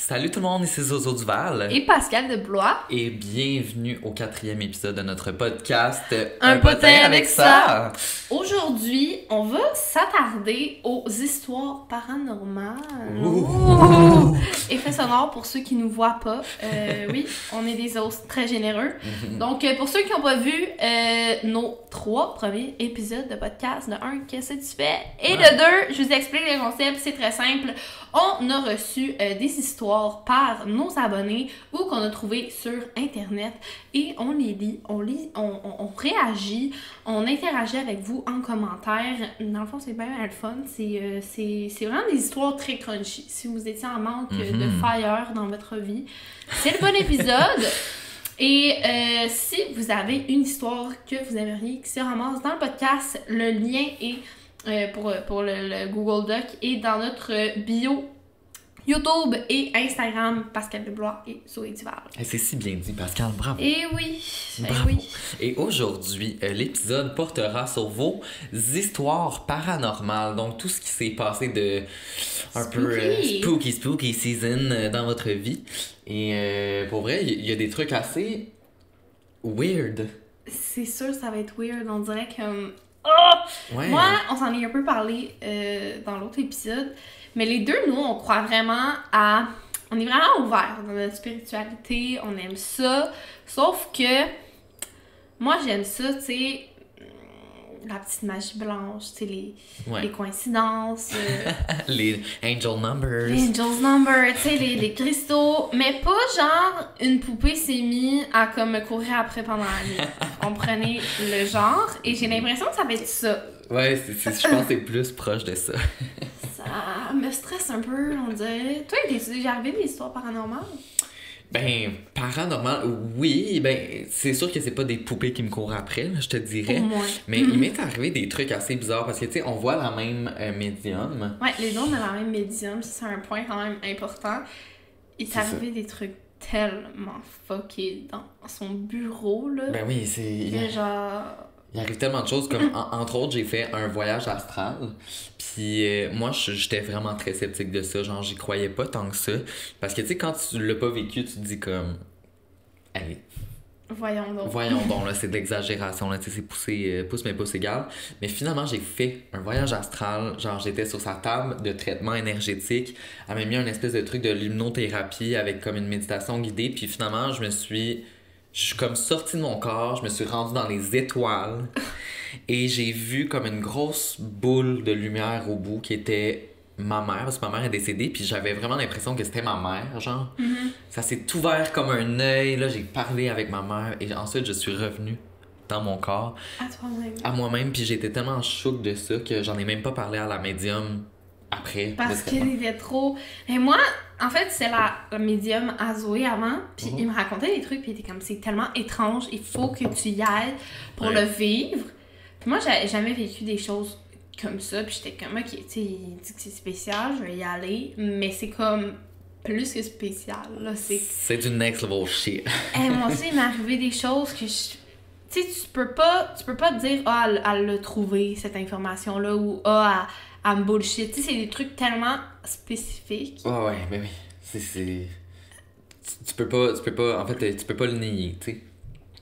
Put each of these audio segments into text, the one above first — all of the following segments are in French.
Salut tout le monde, ici Zozo Duval. Et Pascal de Blois. Et bienvenue au quatrième épisode de notre podcast Un, potin, avec ça. Aujourd'hui, on va s'attarder aux histoires paranormales. Ouh. Effet sonore pour ceux qui nous voient pas. Euh, oui, on est des os très généreux. Donc, euh, pour ceux qui n'ont pas vu euh, nos trois premiers épisodes de podcast, de un, qu'est-ce que tu fais? Et de deux, je vous explique les concepts, c'est très simple. On a reçu des histoires par nos abonnés ou qu'on a trouvé sur Internet et on les lit, on lit, on, on, réagit, on interagit avec vous en commentaire. Dans le fond, c'est bien le fun. C'est, c'est, vraiment des histoires très crunchy. Si vous étiez en manque de Mhm. fire dans votre vie, c'est le bon épisode. Et euh, si vous avez une histoire que vous aimeriez qui se ramasse dans le podcast, le lien est euh, pour, pour le, le Google Doc est dans notre bio YouTube et Instagram, Pascal Deblois et Zoé Duval. Et c'est si bien dit, Pascal, bravo. Et oui, eh Bravo. oui. Et aujourd'hui, euh, l'épisode portera sur vos histoires paranormales. Donc, tout ce qui s'est passé de un peu euh, Spooky. spooky, spooky season euh, dans votre vie. Et euh, pour vrai, il y, y a des trucs assez weird. C'est sûr, ça va être weird. On dirait que. Oh! Ouais. Moi, on s'en est un peu parlé euh, dans l'autre épisode, mais les deux, nous, on croit vraiment à. On est vraiment ouvert dans notre spiritualité, on aime ça. Sauf que moi, j'aime ça, tu sais, la petite magie blanche, tu sais, les, Ouais. les coïncidences, euh, Les angel numbers. les Angel's Number, tu sais, les, les cristaux, mais pas genre une poupée s'est mise à comme me courir après pendant la nuit. On prenait le genre? Et j'ai l'impression que ça va être ça. Ouais, c'est, c'est- je pense que c'est plus proche de ça. Ça me stresse un peu, on dirait. Toi, t'es déjà arrivé des histoires paranormales? Ben, paranormal, oui, ben, c'est sûr que c'est pas des poupées qui me courent après, je te dirais. Au moins. Mais il m'est arrivé des trucs assez bizarres parce que, tu sais, on voit la même euh, médium. Ouais, les deux, on a la même médium, c'est un point quand même important. Il ça. arrivé des trucs tellement fuckés dans son bureau, là. Ben oui, c'est. Genre. Il arrive tellement de choses, comme en- entre autres, j'ai fait un voyage astral. Puis euh, moi, j'étais vraiment très sceptique de ça. Genre, j'y croyais pas tant que ça. Parce que, tu sais, quand tu l'as pas vécu, tu te dis comme. Allez, Voyons donc. Voyons donc, là, c'est de l'exagération, là, tu sais, c'est poussé, euh, pouce mais pouce égal. Mais finalement, j'ai fait un voyage astral, genre j'étais sur sa table de traitement énergétique, elle m'a mis un espèce de truc de l'hypnothérapie avec comme une méditation guidée, puis finalement, je me suis, je suis comme sorti de mon corps, je me suis rendu dans les étoiles, et j'ai vu comme une grosse boule de lumière au bout qui était ma mère, parce que ma mère est décédée, puis j'avais vraiment l'impression que c'était ma mère, genre. Mhm. Ça s'est ouvert comme un œil. Là, j'ai parlé avec ma mère et ensuite je suis revenue dans mon corps À toi-même. à moi-même. Puis j'étais tellement choquée de ça que j'en ai même pas parlé à la médium après. Parce qu'il était trop. Mais moi, en fait, c'est la, la médium à Zoé avant, puis Mhm. il me racontait des trucs, puis il était comme c'est tellement étrange, il faut que tu y ailles pour Ouais. le vivre. Puis moi, j'avais jamais vécu des choses comme ça, puis j'étais comme, ok, tu sais, il dit que c'est spécial, je vais y aller, mais c'est comme plus que spécial, là, c'est. C'est du next level shit. Eh, moi aussi, il m'est arrivé des choses que je. Tu sais, tu peux pas, tu peux pas te dire, ah, elle, elle l'a trouvé, cette information-là, ou ah, elle, elle me bullshit. Tu sais, c'est des trucs tellement spécifiques. Ouais, ouais, mais oui. C'est. Tu, peux pas. Tu peux pas. En fait, tu peux pas le nier, tu sais.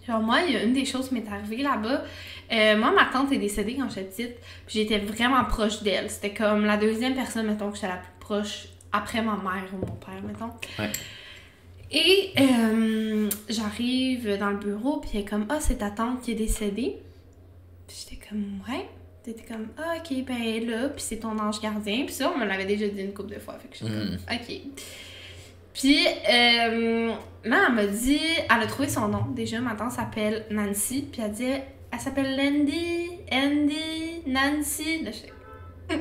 Genre, moi, il y a une des choses qui m'est arrivée là-bas. Euh, moi, ma tante est décédée quand j'étais petite, puis j'étais vraiment proche d'elle. C'était comme la deuxième personne, mettons, que j'étais la plus proche après ma mère ou mon père, mettons. Ouais. Et euh, j'arrive dans le bureau, puis elle est comme, ah, c'est ta tante qui est décédée. Puis j'étais comme, ouais. T'étais comme, ah, ok, ben elle est là, puis c'est ton ange gardien. Puis ça, on me l'avait déjà dit une couple de fois. Fait que Mhm. comme, ok. Puis euh, là, elle m'a dit, elle a trouvé son nom. Déjà, ma tante s'appelle Nancy. Puis elle dit, elle s'appelle Landy, Andy, Nancy. Là, Hum,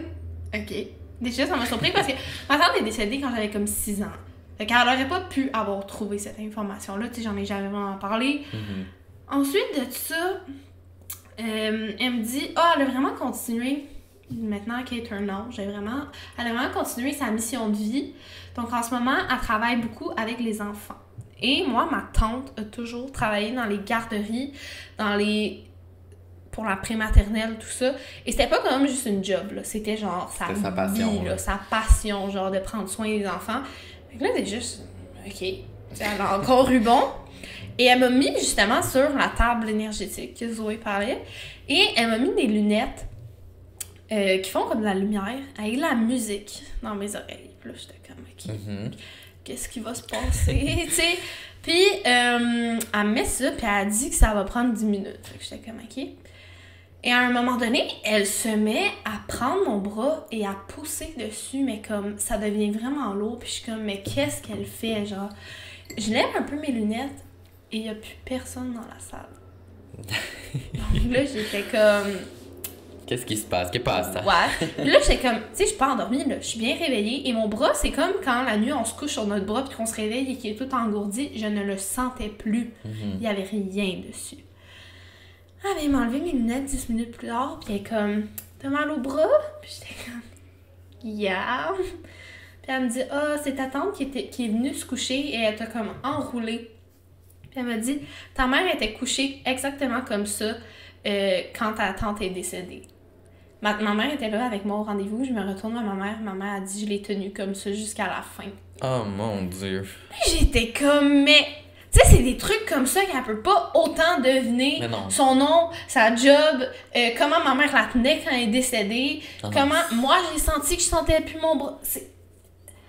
ok. Déjà, ça m'a surpris parce que ma tante est décédée quand j'avais comme 6 ans. Fait qu'elle aurait pas pu avoir trouvé cette information-là. Tu sais, j'en ai jamais vraiment parlé. Mhm. Ensuite de ça, euh, elle me dit Ah, elle a vraiment continué. Maintenant qu'elle est un ange, elle a vraiment, elle a vraiment continué sa mission de vie. Donc en ce moment, elle travaille beaucoup avec les enfants. Et moi, ma tante a toujours travaillé dans les garderies, dans les pour la prématernelle, tout ça. Et c'était pas comme juste une job, là. C'était genre sa, sa vie, passion, là, sa passion, genre de prendre soin des enfants. là, déjà, OK. Elle a encore eu bon. Et elle m'a mis justement sur la table énergétique que Zoé parlait. Et elle m'a mis des lunettes euh, qui font comme de la lumière avec la musique dans mes oreilles. Puis là, j'étais comme, OK, Mhm. qu'est-ce qui va se passer? sais? Puis euh, elle met ça, puis elle dit que ça va prendre 10 minutes. Fait que j'étais comme, OK. Et à un moment donné, elle se met à prendre mon bras et à pousser dessus, mais comme ça devient vraiment lourd. Puis je suis comme, mais qu'est-ce qu'elle fait? Genre, je lève un peu mes lunettes et il n'y a plus personne dans la salle. Donc là, j'étais comme, Qu'est-ce qui se passe? Qu'est-ce qui passe? Ouais. Puis là, j'étais comme, tu sais, je suis pas endormie, là. Je suis bien réveillée. Et mon bras, c'est comme quand la nuit, on se couche sur notre bras puis qu'on se réveille et qu'il est tout engourdi. Je ne le sentais plus. Il y avait rien dessus. Ah, ben, il m'a enlevé mes lunettes 10 minutes plus tard. Puis elle est comme, t'as mal au bras? Puis j'étais comme, yeah. Puis elle me dit, ah, c'est ta tante qui, était, qui est venue se coucher et elle t'a comme enroulé. Elle m'a dit, ta mère était couchée exactement comme ça euh, quand ta tante est décédée. Ma, ma mère était là avec moi au rendez-vous, je me retourne vers ma mère, ma mère a dit je l'ai tenue comme ça jusqu'à la fin. Oh mon dieu. J'étais comme mais tu sais c'est des trucs comme ça qu'elle peut pas autant deviner Mais non. son nom, sa job, euh, comment ma mère la tenait quand elle est décédée, Ah comment moi j'ai senti que je sentais plus mon bras. C'est-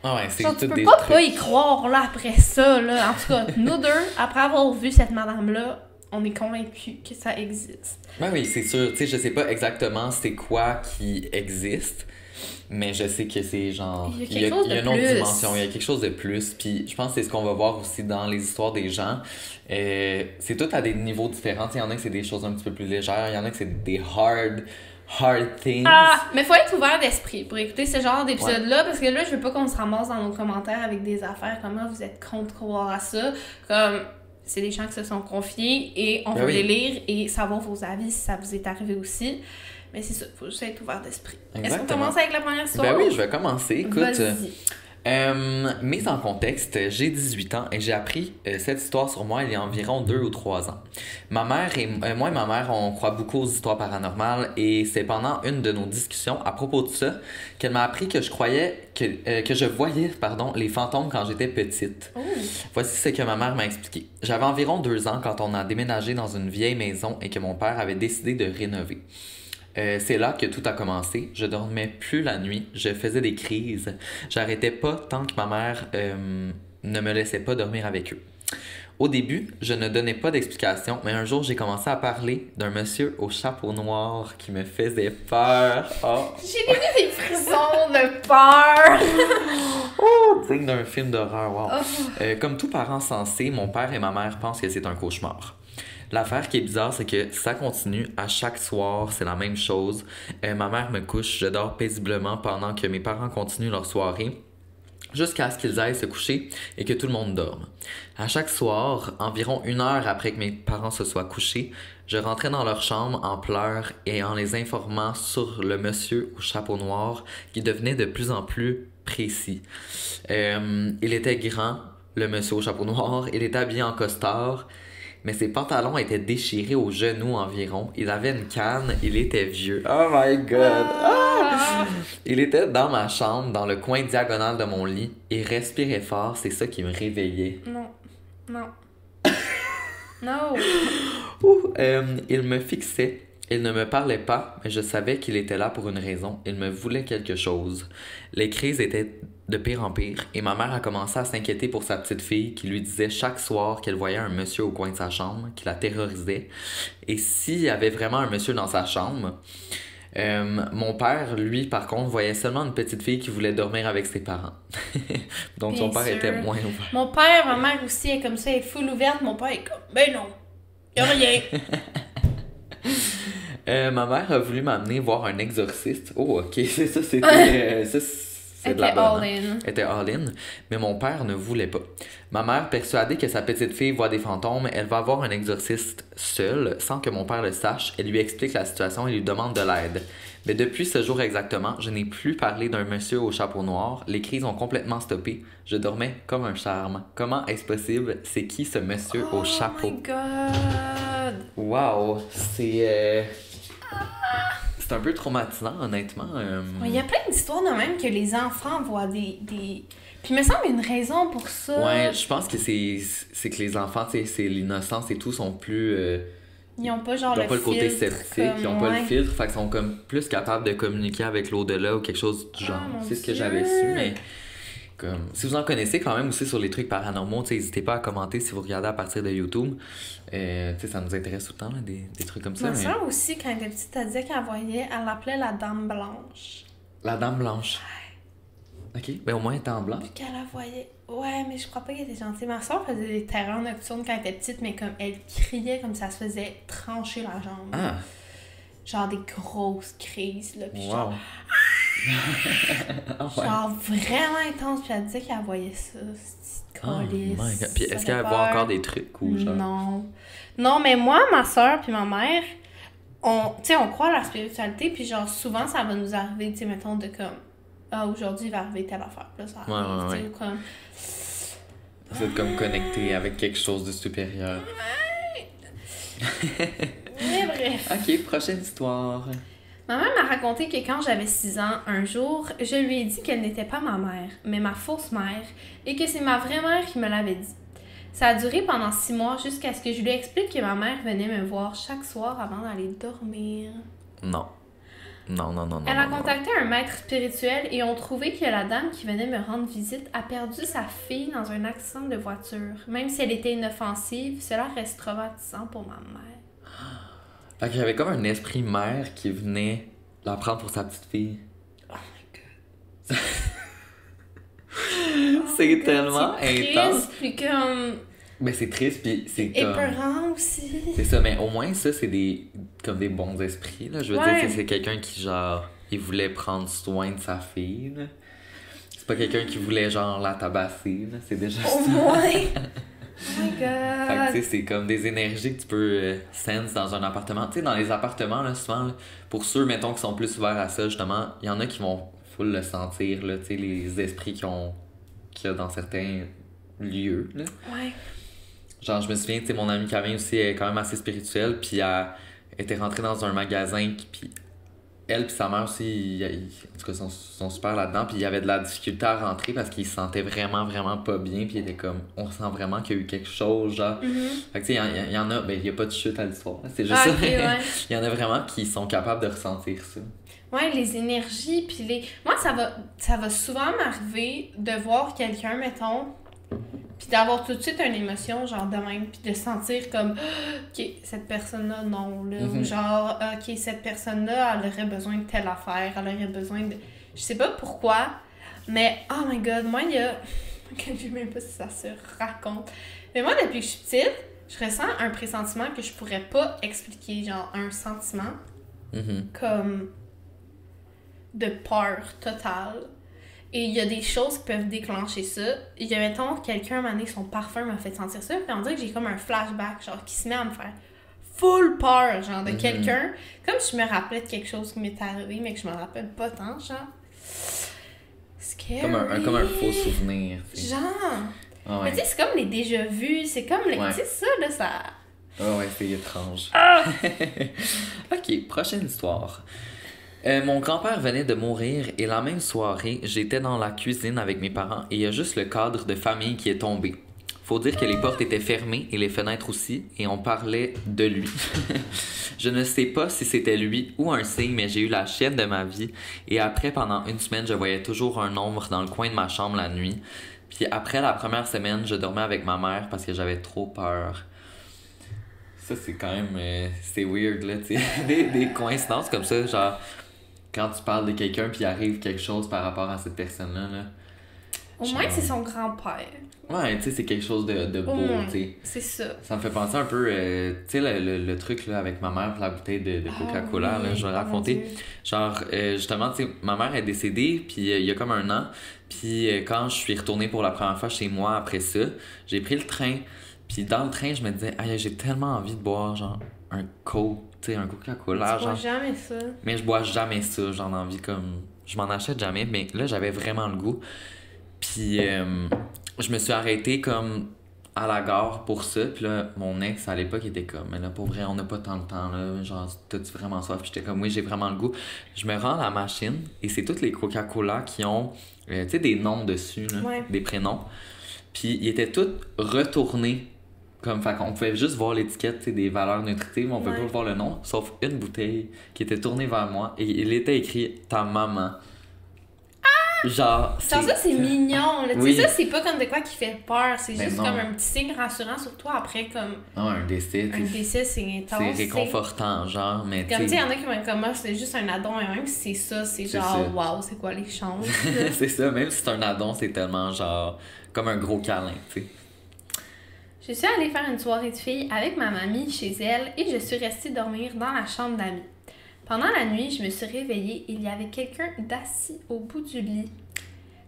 Ah ouais, c'est Genre, tu peux des pas trucs. pas y croire là après ça là. En tout cas, nous deux après avoir vu cette madame là, on est convaincus que ça existe. Ben oui, c'est sûr. Tu sais, je sais pas exactement c'est quoi qui existe, mais je sais que c'est genre. Il y a quelque chose il y a une autre plus. dimension, il y a quelque chose de plus. Puis je pense que c'est ce qu'on va voir aussi dans les histoires des gens. Euh, c'est tout à des niveaux différents. Il y en a que c'est des choses un petit peu plus légères, il y en a que c'est des hard, hard things. Ah, mais faut être ouvert d'esprit pour écouter ce genre d'épisode-là, parce que là, je veux pas qu'on se ramasse dans nos commentaires avec des affaires comme ah, vous êtes contre croire à ça. Comme, c'est des gens qui se sont confiés et on Ben veut oui. les lire et savoir vos avis si ça vous est arrivé aussi. Mais c'est ça, faut juste être ouvert d'esprit. Est-ce qu'on commence avec la première histoire? Ben oui, je vais commencer. Écoute. Euh, mise en contexte, j'ai 18 ans et j'ai appris euh, cette histoire sur moi il y a environ 2 ou 3 ans. Ma mère et euh, moi et ma mère, on croit beaucoup aux histoires paranormales et c'est pendant une de nos discussions à propos de ça qu'elle m'a appris que je croyais que, euh, que je voyais pardon, les fantômes quand j'étais petite. Oh. Voici ce que ma mère m'a expliqué. J'avais environ deux ans quand on a déménagé dans une vieille maison et que mon père avait décidé de rénover. Euh, c'est là que tout a commencé. Je dormais plus la nuit. Je faisais des crises. J'arrêtais pas tant que ma mère euh, ne me laissait pas dormir avec eux. Au début, je ne donnais pas d'explication, mais un jour, j'ai commencé à parler d'un monsieur au chapeau noir qui me faisait peur. Oh, J'ai eu des frissons de peur! digne d'un film d'horreur, wow. Oh. Euh, comme tout parent sensé, mon père et ma mère pensent que c'est un cauchemar. L'affaire qui est bizarre, c'est que ça continue à chaque soir, c'est la même chose. Euh, ma mère me couche, je dors paisiblement pendant que mes parents continuent leur soirée jusqu'à ce qu'ils aillent se coucher et que tout le monde dorme. À chaque soir, environ une heure après que mes parents se soient couchés, je rentrais dans leur chambre en pleurs et en les informant sur le monsieur au chapeau noir qui devenait de plus en plus précis. Euh, il était grand, le monsieur au chapeau noir, il était habillé en costard, mais ses pantalons étaient déchirés aux genoux environ. Il avait une canne, il était vieux. Oh my god! Ah. Il était dans ma chambre, dans le coin diagonal de mon lit. Il respirait fort, c'est ça qui me réveillait. Non, non. non! Ouh, euh, il me fixait. Il ne me parlait pas, mais je savais qu'il était là pour une raison. Il me voulait quelque chose. Les crises étaient de pire en pire, et ma mère a commencé à s'inquiéter pour sa petite fille qui lui disait chaque soir qu'elle voyait un monsieur au coin de sa chambre, qui la terrorisait. Et s'il y avait vraiment un monsieur dans sa chambre, euh, mon père, lui, par contre, voyait seulement une petite fille qui voulait dormir avec ses parents. Donc son père sûr. était moins ouvert. Mon père, ma mère aussi est comme ça, elle est full ouverte. Mon père est comme, ben non, y'a rien. Euh, ma mère a voulu m'amener voir un exorciste. Oh, ok, c'est ça, c'était. euh, ça, c'est de la bonne. all hein. in. Elle était all-in, mais mon père ne voulait pas. Ma mère, persuadée que sa petite fille voit des fantômes, elle va voir un exorciste seule, sans que mon père le sache. Elle lui explique la situation et lui demande de l'aide. Mais depuis ce jour exactement, je n'ai plus parlé d'un monsieur au chapeau noir. Les crises ont complètement stoppé. Je dormais comme un charme. Comment est-ce possible? C'est qui ce monsieur au chapeau? Oh my god! Wow, c'est. euh, C'est un peu traumatisant, honnêtement. euh. Il y a plein d'histoires de même que les enfants voient des. des... Puis il me semble qu'il y a une raison pour ça. Ouais, je pense que c'est c'est que les enfants, c'est l'innocence et tout, sont plus. euh, Ils ont pas genre ils ont le pas le côté sceptique, ils ont comme, pas le filtre, fait qu'ils sont comme plus capables de communiquer avec l'au-delà ou quelque chose du genre. Ah, mon c'est ce que j'avais su, mais comme si vous en connaissez quand même aussi sur les trucs paranormaux, n'hésitez pas à commenter si vous regardez à partir de YouTube. Euh, ça nous intéresse tout le temps, là, des, des trucs comme ça. Ma mais- soeur aussi, quand elle était petite, elle disait qu'elle voyait, elle l'appelait la dame blanche. La dame blanche. Ok, ben au moins elle était en blanc. Puis qu'elle la voyait. Ouais, mais je crois pas qu'elle était gentille. Ma soeur faisait des terreurs nocturnes quand elle était petite, mais comme elle criait comme ça se faisait trancher la jambe. Ah, Genre des grosses crises, là. Puis genre, wow. Ah ouais. genre vraiment intense. Puis elle disait qu'elle voyait ça. C'est Oh. Puis est-ce qu'elle voit encore des trucs ou genre? Non. Non, mais moi, ma soeur puis ma mère, on, tu sais, on croit à la spiritualité, puis genre, souvent, ça va nous arriver, tu sais, mettons, de comme, ah, aujourd'hui, il va arriver telle affaire. Là, ça Ouais, arrive, ouais, ouais. ou comme, Vous êtes comme connecté avec quelque chose de supérieur. mais bref. Ok, prochaine histoire. Ma mère m'a raconté que quand j'avais 6 ans, un jour, je lui ai dit qu'elle n'était pas ma mère, mais ma fausse mère, et que c'est ma vraie mère qui me l'avait dit. Ça a duré pendant 6 mois jusqu'à ce que je lui explique que ma mère venait me voir chaque soir avant d'aller dormir. Non. Non, non, non, non. Elle a non, non. contacté un maître spirituel et ont trouvé que la dame qui venait me rendre visite a perdu sa fille dans un accident de voiture. Même si elle était inoffensive, cela reste traumatisant pour ma mère. Fait qu'il y avait comme un esprit mère qui venait la prendre pour sa petite fille. Oh my god. c'est tellement C'est intense. puis comme Mais c'est triste, puis c'est comme. épeurant aussi. C'est ça, mais au moins, ça, c'est des. comme des bons esprits, là. Je veux Ouais. dire, c'est- c'est quelqu'un qui, genre, il voulait prendre soin de sa fille, là. C'est pas quelqu'un qui voulait, genre, la tabasser, là. C'est déjà Au ça. moins. Oh my Fait que, c'est comme des énergies que tu peux euh, sense dans un appartement. Tu sais, dans les appartements, là, souvent, là, pour ceux, mettons, qui sont plus ouverts à ça, justement, il y en a qui vont full le sentir, là, tu sais, les esprits qui ont qu'il y a dans certains lieux, là. Ouais. Genre, je me souviens, tu sais, mon amie Camille aussi est quand même assez spirituelle, puis elle était rentrée dans un magasin, puis elle puis sa mère aussi, ils- en tout cas, sont, sont super là-dedans, puis il y avait de la difficulté à rentrer parce qu'ils se sentaient vraiment, vraiment pas bien, puis ils étaient comme, on sent vraiment qu'il y a eu quelque chose, genre. Mhm. Fait que, tu sais, il y en- il y, en a, ben, il y a pas de chute à l'histoire, c'est juste Ah, ça. ouais. Il y en a vraiment qui sont capables de ressentir ça. Ouais, les énergies, puis les... Moi, ça va, ça va souvent m'arriver de voir quelqu'un, mettons, puis d'avoir tout de suite une émotion, genre de même, puis de sentir comme, OK, cette personne-là, non, là, ou Mhm. genre, OK, cette personne-là, elle aurait besoin de telle affaire, elle aurait besoin de... Je sais pas pourquoi, mais, oh my God, moi, il y a... je sais même pas si ça se raconte. Mais moi, depuis que je suis petite, je ressens un pressentiment que je pourrais pas expliquer, genre un sentiment Mhm. comme de peur totale. Et il y a des choses qui peuvent déclencher ça. Il y a, mettons, quelqu'un m'a donné son parfum m'a fait sentir ça, puis on dirait que j'ai comme un flashback, genre, qui se met à me faire full peur, genre, de Mhm. quelqu'un. Comme si je me rappelais de quelque chose qui m'est arrivé, mais que je me rappelle pas tant, genre. Scary. Comme un, un- comme un faux souvenir. Genre. Ah Mais tu sais, c'est comme les déjà-vus, c'est comme les. Ouais. Tu sais, ça, là, ça. Ah ouais, c'est étrange. Ah! ok, prochaine histoire. Euh, mon grand-père venait de mourir et la même soirée, j'étais dans la cuisine avec mes parents et il y a juste le cadre de famille qui est tombé. Faut dire que les portes étaient fermées et les fenêtres aussi et on parlait de lui. je ne sais pas si c'était lui ou un signe, mais j'ai eu la chienne de ma vie et après, pendant une semaine, je voyais toujours un ombre dans le coin de ma chambre la nuit. Puis après la première semaine, je dormais avec ma mère parce que j'avais trop peur. Ça, c'est quand même. euh, c'est weird, là, tu sais. Des, des coïncidences comme ça, genre, quand tu parles de quelqu'un puis il arrive quelque chose par rapport à cette personne-là, là. Au moins, c'est son grand-père. Ouais, tu sais, c'est quelque chose de, de Au beau, tu sais. C'est ça. Ça me fait penser un peu, euh, tu sais, le, le, le truc, là, avec ma mère pour la bouteille de, de Coca-Cola, Ah oui, là, je vais oh raconter. Genre, euh, justement, tu sais, ma mère est décédée, puis euh, il y a comme un an. Puis quand je suis retournée pour la première fois chez moi après ça, j'ai pris le train. Puis dans le train, je me disais, aïe, j'ai tellement envie de boire, genre, un Coke, tu sais, un Coca-Cola, vois genre. jamais ça. Mais je bois jamais ça, j'en ai envie comme. Je m'en achète jamais, mais là, j'avais vraiment le goût. Puis euh, je me suis arrêtée comme à la gare pour ça. Puis là, mon ex, à l'époque, était comme, mais là, pour vrai, on n'a pas tant de temps, là. Genre, t'as-tu vraiment soif? Puis j'étais comme, oui, j'ai vraiment le goût. Je me rends à la machine et c'est toutes les Coca-Cola qui ont, euh, tu sais, des noms dessus, là, Ouais. des prénoms. Puis ils étaient tous retournés. Comme, fait qu'on pouvait juste voir l'étiquette, tu des valeurs nutritives, on pouvait Ouais. pas voir le nom, sauf une bouteille qui était tournée vers moi et il était écrit ta maman. Genre, Genre ça, c'est mignon. là. Tu Oui. sais, ça, c'est pas comme de quoi qui fait peur. C'est Ben juste non. comme un petit signe rassurant sur toi. Après, comme Non, un décès, un tu décès, c'est intense. c'est tu réconfortant, genre, mais Comme tu tu sais, il y en a qui vont comme moi, c'est juste un addon. Et même si c'est ça, c'est genre, waouh, c'est quoi les chances? c'est ça, même si c'est un addon, c'est tellement genre, comme un gros câlin, tu sais. Je suis allée faire une soirée de filles avec ma mamie chez elle et je suis restée dormir dans la chambre d'amis. Pendant la nuit, je me suis réveillée et il y avait quelqu'un d'assis au bout du lit.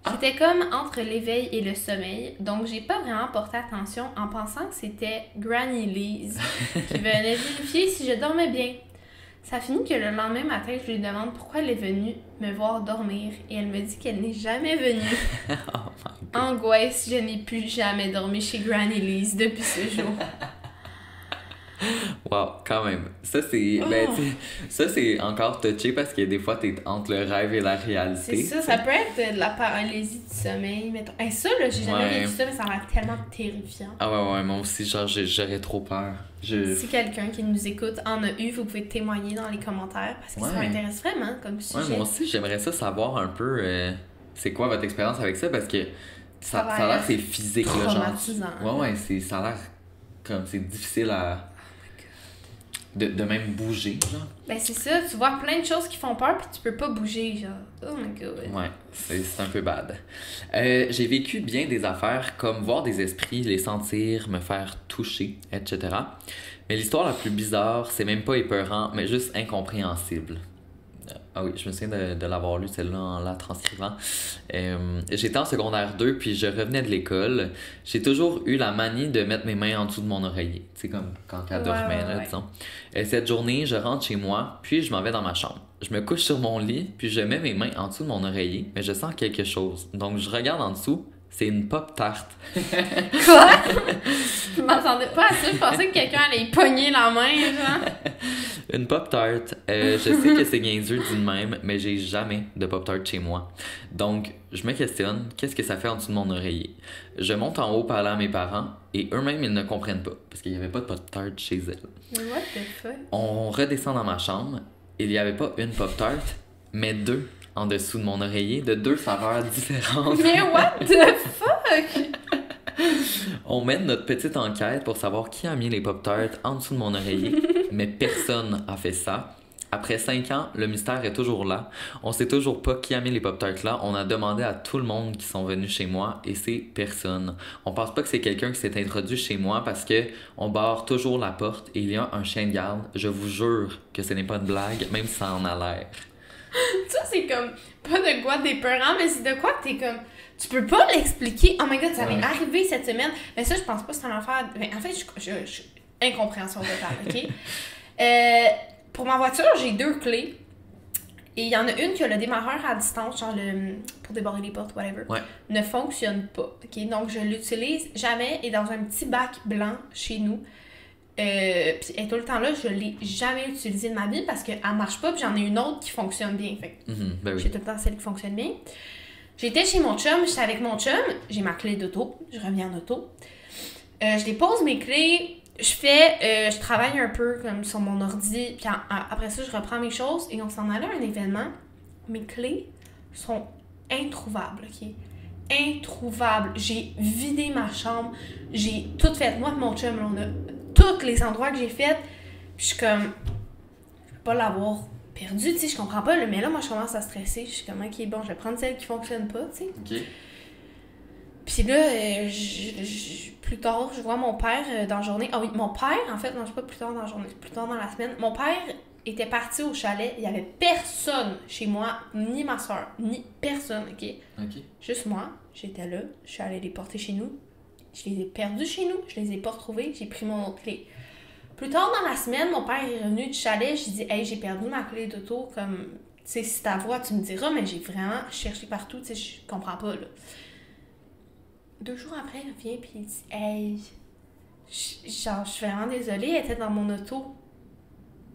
J'étais comme entre l'éveil et le sommeil, donc j'ai pas vraiment porté attention en pensant que c'était Granny Lise qui venait vérifier si je dormais bien. Ça finit que le lendemain matin, je lui demande pourquoi elle est venue me voir dormir et elle me dit qu'elle n'est jamais venue. Oh. Angoisse, je n'ai plus jamais dormi chez Granny Lise depuis ce jour. Wow, quand même. Ça, c'est. Ben, Oh. tu sais, ça, c'est encore touché parce que des fois, t'es entre le rêve et la réalité. C'est ça, ça peut être de la paralysie du sommeil, mettons. Hey, ça, là, j'ai jamais Ouais. vécu ça, mais ça m'a l'air tellement terrifiant. Ah ouais, ouais, moi aussi, genre, j'aurais trop peur. Je. Si quelqu'un qui nous écoute en a eu, vous pouvez témoigner dans les commentaires parce que ça Ouais. m'intéresse vraiment comme Ouais, sujet. moi aussi, j'aimerais ça savoir un peu euh, c'est quoi votre expérience avec ça parce que ça, Ça a l'air c'est physique, là, genre. Ouais, ouais, ça a l'air comme c'est difficile à. De, de même bouger, genre. Ben c'est ça, tu vois plein de choses qui font peur puis tu peux pas bouger, genre. Oh my god. Ouais, c'est, c'est un peu bad. Euh, j'ai vécu bien des affaires comme voir des esprits, les sentir, me faire toucher, etc. Mais l'histoire la plus bizarre, c'est même pas épeurant, mais juste incompréhensible. Ah oui, je me souviens de, de l'avoir lu celle-là en la transcrivant. Euh, J'étais en secondaire 2, puis je revenais de l'école. J'ai toujours eu la manie de mettre mes mains en dessous de mon oreiller. C'est comme quand elle dormait, ouais, là, ouais. disons. Et cette journée, je rentre chez moi, puis je m'en vais dans ma chambre. Je me couche sur mon lit, puis je mets mes mains en dessous de mon oreiller, mais je sens quelque chose. Donc je regarde en dessous, c'est une pop tarte. Quoi? je m'attendais pas à ça, je pensais que quelqu'un allait y pogner la main, genre. Une pop tarte. Euh, je sais que c'est niaiseux de même, mais j'ai jamais de pop tarte chez moi. Donc je me questionne, qu'est-ce que ça fait en dessous de mon oreiller? Je monte en haut parler à mes parents et eux-mêmes ils ne comprennent pas parce qu'il n'y avait pas de pop tarte chez elles. What the fuck? On redescend dans ma chambre. Il n'y avait pas une pop tarte, mais deux en dessous de mon oreiller de deux saveurs différentes. Mais what the fuck? On mène notre petite enquête pour savoir qui a mis les Pop-Tarts en dessous de mon oreiller, mais personne a fait ça. Après cinq ans, le mystère est toujours là. On sait toujours pas qui a mis les Pop-Tarts là. On a demandé à tout le monde qui sont venus chez moi et c'est personne. On pense pas que c'est quelqu'un qui s'est introduit chez moi parce que on barre toujours la porte et il y a un chien de garde. Je vous jure que ce n'est pas une blague, même si ça en a l'air. Ça, c'est comme pas de quoi d'épeurant, mais c'est de quoi que t'es comme. Tu peux pas l'expliquer. Oh my god, ça m'est Ouais. arrivé cette semaine. Mais ça, je pense pas que c'est un affaire. Mais en fait, je, je, je- incompréhension totale, ok? Euh, pour ma voiture, j'ai deux clés. Et il y en a une que le démarreur à distance, genre le, pour débarrer les portes, whatever, Ouais. ne fonctionne pas. ok? Donc, je l'utilise jamais et dans un petit bac blanc chez nous. Euh, puis elle est tout le temps là, je l'ai jamais utilisée de ma vie parce qu'elle marche pas, puis j'en ai une autre qui fonctionne bien. Fait Mhm, ben oui. j'ai tout le temps celle qui fonctionne bien. J'étais chez mon chum, j'étais avec mon chum, j'ai ma clé d'auto, je reviens en auto. Euh, je dépose mes clés, je fais, euh, je travaille un peu comme sur mon ordi, puis en- en- après ça, je reprends mes choses et on s'en allait à un événement. Mes clés sont introuvables, ok? Introuvables. J'ai vidé ma chambre, j'ai tout fait. Moi et mon chum, là, on a tous les endroits que j'ai fait. Puis je suis comme, je peux pas l'avoir perdu, tu sais, je comprends pas. Mais là, moi, je commence à stresser. Je suis comme, ok, bon, je vais prendre celle qui fonctionne pas, tu sais. Ok. Puis là, euh, je- je- plus tard, je vois mon père euh, dans la journée. Ah oui, mon père, en fait, non, c'est pas plus tard dans la journée, c'est plus tard dans la semaine. Mon père était parti au chalet. Il y avait personne chez moi, ni ma soeur, ni personne, ok? Ok. Juste moi. J'étais là. Je suis allée les porter chez nous. Je les ai perdus chez nous. Je les ai pas retrouvés. J'ai pris mon autre clé. Plus tard dans la semaine, mon père est revenu du chalet. J'ai dit, hey, j'ai perdu ma clé d'auto. Comme, tu sais, si ta voix, tu me diras, mais j'ai vraiment cherché partout. Tu sais, je comprends pas, là. Deux jours après, il revient puis il dit, hey, Je- Genre, je suis vraiment désolée, elle était dans mon auto.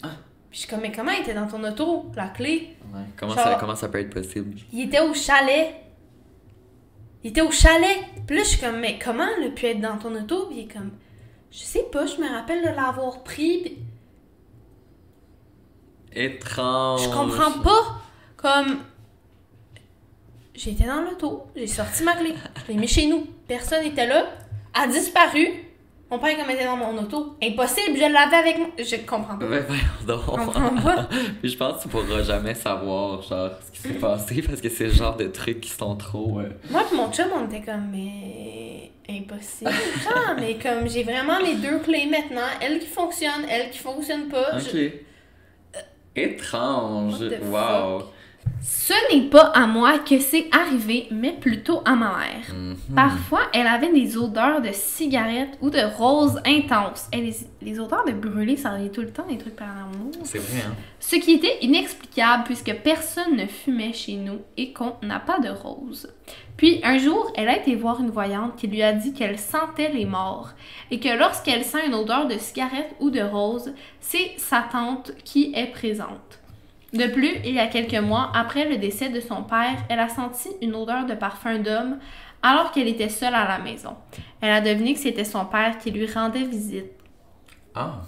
Ah. Puis je suis comme, mais comment elle était dans ton auto? La clé? Ouais. Comment, Genre- ça, comment ça peut être possible? Il était au chalet. Il était au chalet. Puis là, je suis comme, mais comment elle a pu être dans ton auto? Puis il est comme, je sais pas, je me rappelle de l'avoir pris. Puis Étrange. je comprends pas. Comme, j'étais dans l'auto, j'ai sorti ma clé, je l'ai mis chez nous. Personne n'était là. A disparu. Mon père, comme était dans mon auto. Impossible, je l'avais avec moi. Je comprends pas. Je comprends pas. Je pense que tu pourras jamais savoir, genre, ce qui s'est passé parce que c'est le genre de trucs qui sont trop. euh, Moi pis mon chum, on était comme, mais impossible. Genre, mais comme j'ai vraiment les deux clés maintenant, elle qui fonctionne, elle qui fonctionne pas. Ok. je- Étrange. Wow. Ce n'est pas à moi que c'est arrivé, mais plutôt à ma mère. Mhm. Parfois, elle avait des odeurs de cigarettes ou de roses intenses. Et les, les odeurs de brûlé, ça revient tout le temps des trucs paranormaux. C'est vrai, hein? Ce qui était inexplicable puisque personne ne fumait chez nous et qu'on n'a pas de roses. Puis un jour, elle a été voir une voyante qui lui a dit qu'elle sentait les morts et que lorsqu'elle sent une odeur de cigarette ou de rose, c'est sa tante qui est présente. De plus, il y a quelques mois, après le décès de son père, elle a senti une odeur de parfum d'homme alors qu'elle était seule à la maison. Elle a deviné que c'était son père qui lui rendait visite. Ah.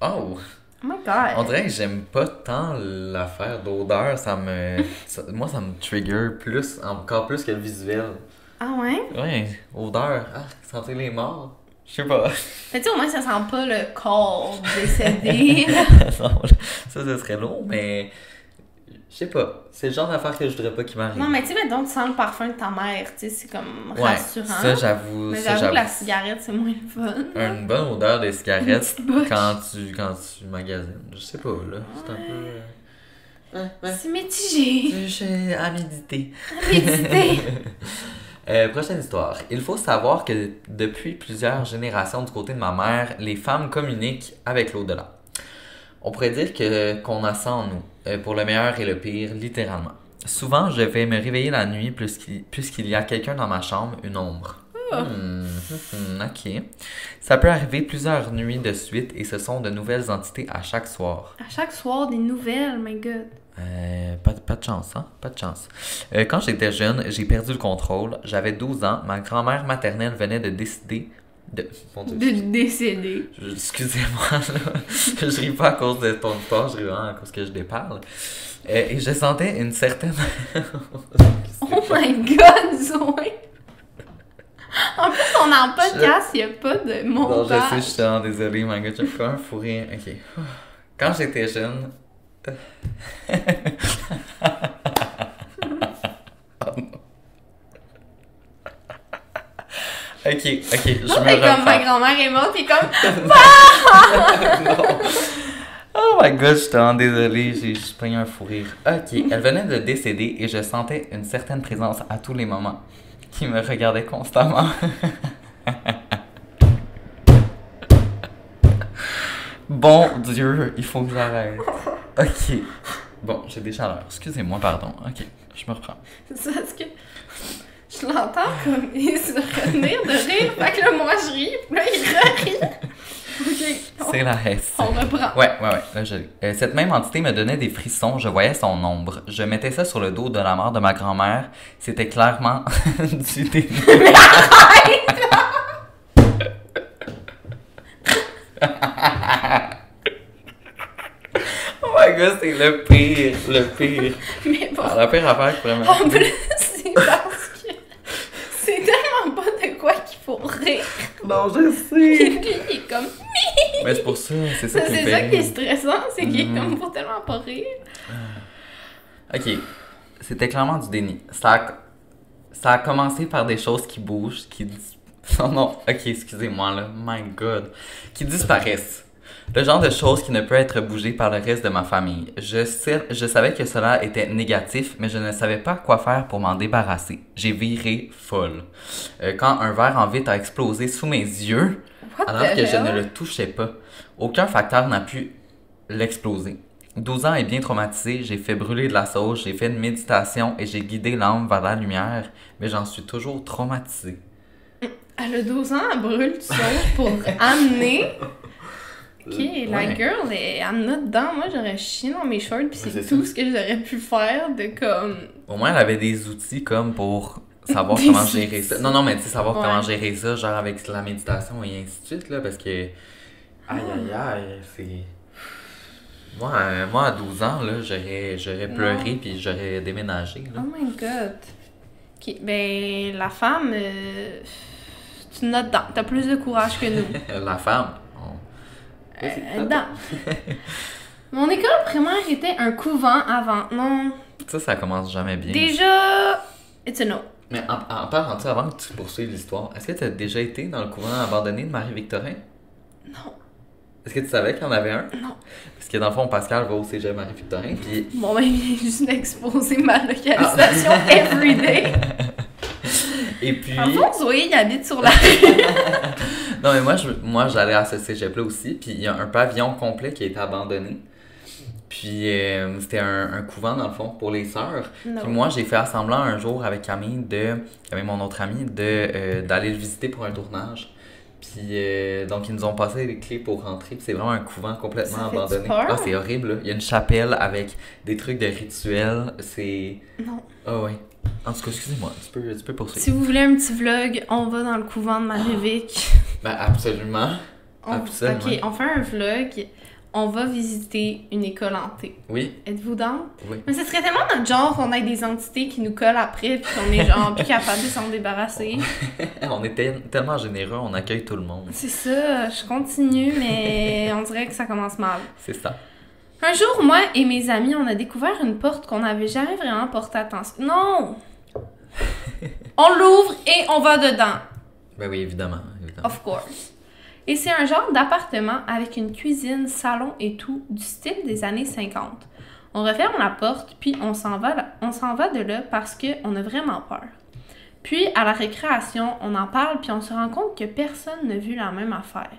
Oh. Oh my god! On dirait que j'aime pas tant l'affaire d'odeur. Ça me. ça- moi, ça me trigger plus, encore plus que le visuel. Ah ouais? Ouais, odeur. Ah, sentir les morts. Je sais pas. Mais tu sais, au moins, ça sent pas le corps décédé. Non, ça, ce serait long, mais. Je sais pas. C'est le genre d'affaire que je voudrais pas qu'il m'arrive. non, mais tu sais, mettons, tu sens le parfum de ta mère, tu sais, c'est comme Ouais, rassurant. ça, j'avoue. mais j'avoue que la cigarette, c'est moins le fun. Une bonne odeur de cigarette quand tu, quand tu magasines. Je sais pas, là. C'est un peu. euh, Ouais, ouais. C'est mitigé. J'ai à méditer. Méditer. Euh, prochaine histoire. Il faut savoir que depuis plusieurs générations du côté de ma mère, les femmes communiquent avec l'au-delà. On pourrait dire que qu'on a ça en nous, euh, pour le meilleur et le pire, littéralement. Souvent, je vais me réveiller la nuit puisqu'il y a quelqu'un dans ma chambre, une ombre. Hmm, hmm, ok. Ça peut arriver plusieurs nuits de suite et ce sont de nouvelles entités à chaque soir. À chaque soir, des nouvelles, my god. Euh, pas, pas de chance, hein? Pas de chance. Euh, quand j'étais jeune, j'ai perdu le contrôle. J'avais 12 ans. Ma grand-mère maternelle venait de décider de... Mon Dieu, De décéder. je- Excusez-moi, je ris pas à cause de ton histoire, je ris vraiment à cause que je déparle. Euh, et je sentais une certaine... Oh my god, Zoé. En plus, on est en podcast, il n'y a pas de Non, je sais, montage. je suis tellement désolé, my god, j'ai fait un fou rire. Ok. Quand j'étais jeune... Ok, ok, je Non, me comme ma grand-mère est morte, t'es comme. Non. Oh my god, je suis tellement désolé, j'ai juste pris un fou rire. Ok, elle venait de décéder et je sentais une certaine présence à tous les moments qui me regardait constamment. bon Dieu, il faut que j'arrête. Ok. Bon, j'ai des chaleurs. Excusez-moi, pardon. Ok, je me reprends. C'est parce que je l'entends comme il se retenir de rire. Fait que là, moi, je ris. Puis là, il rit. Ok. C'est la S. On reprend. Ouais, ouais, ouais. Là, je. Euh, cette même entité me donnait des frissons. Je voyais son ombre. Je mettais ça sur le dos de la mort de ma grand-mère. C'était clairement du déni. oh my god, c'est le pire, le pire. Mais bon. Ah, la pire affaire qui pourrait En plus, c'est parce que c'est tellement pas de quoi qu'il faut rire. Non, je sais. lui, il est comme. Mais c'est pour ça, c'est ça qui me C'est ça qui est stressant, c'est qu'il est Mhm. comme pour tellement pas rire. Ok, c'était clairement du déni. Ça a, ça a commencé par des choses qui bougent, qui. Non, non, ok, excusez-moi là, my god. Qui disparaissent. Le genre de choses qui ne peut être bougées par le reste de ma famille. Je, sais, je savais que cela était négatif, mais je ne savais pas quoi faire pour m'en débarrasser. J'ai viré folle. Euh, quand un verre en vitre a explosé sous mes yeux, What alors que je ne le touchais pas. Aucun facteur n'a pu l'exploser. 12 ans et bien traumatisé, j'ai fait brûler de la sauge, j'ai fait une méditation et j'ai guidé l'âme vers la lumière, mais j'en suis toujours traumatisé. Elle a 12 ans, elle brûle seul pour amener. Ok, la girl est amenée dedans. Moi, j'aurais chié dans mes shorts, puis c'est tout ça. ce que j'aurais pu faire de comme. Au moins, elle avait des outils comme pour savoir Des comment gérer outils. ça. Non, non, mais tu sais, savoir Ouais. comment gérer ça, genre avec la méditation et ainsi de suite, là, parce que. Aïe, aïe, aïe, c'est. Moi, euh, moi, à 12 ans, là, j'aurais, j'aurais pleuré puis j'aurais déménagé, Oh là. my god. Ok, ben, la femme, euh, tu notes dedans. T'as plus de courage que nous. la femme. Euh, dedans. Mon école primaire était un couvent avant. Non? Ça, ça commence jamais bien. Déjà, it's a no. Mais en, en parlant de ça, avant que tu poursuives l'histoire, est-ce que tu as déjà été dans le couvent abandonné de Marie-Victorin? Non. Est-ce que tu savais qu'il y en avait un? Non. Parce que dans le fond, Pascal va au cégep Marie-Victorin, puis Bon, ben, il vient juste d'exposer ma localisation everyday. Et puis. En fond, Zoé, il habite sur la rue. Non, mais moi, je, moi j'allais à ce cégep-là aussi, puis il y a un pavillon complet qui a été abandonné. Puis euh, c'était un, un couvent, dans le fond, pour les sœurs. Puis moi, j'ai fait assemblant un jour avec Camille, de, avec mon autre ami, de, euh, d'aller le visiter pour un tournage. Puis euh, donc, ils nous ont passé les clés pour rentrer. Puis c'est vraiment un couvent complètement abandonné. Ah, c'est horrible. Il y a une chapelle avec des trucs de rituels. C'est. Non. Ah ouais. En tout cas, excusez-moi, tu peux, tu peux poursuivre. Si vous voulez un petit vlog, on va dans le couvent de Marie-Vic. Ben, absolument. On- Absolument. Ok, on fait un vlog. On va visiter une école hantée. Oui, Êtes-vous dans? oui. Mais ce serait tellement notre genre qu'on ait des entités qui nous collent après puis qu'on est genre plus capable de s'en débarrasser. On est tel- tellement généreux, on accueille tout le monde. C'est ça, je continue, mais on dirait que ça commence mal. C'est ça. Un jour, moi et mes amis, on a découvert une porte qu'on n'avait jamais vraiment porté attention. Non! On l'ouvre et on va dedans. Ben oui, évidemment. évidemment. Of course. Et c'est un genre d'appartement avec une cuisine, salon et tout, du style des années 50. On referme la porte, puis on s'en va, là- on s'en va de là parce qu'on a vraiment peur. Puis, à la récréation, on en parle, puis on se rend compte que personne n'a vu la même affaire.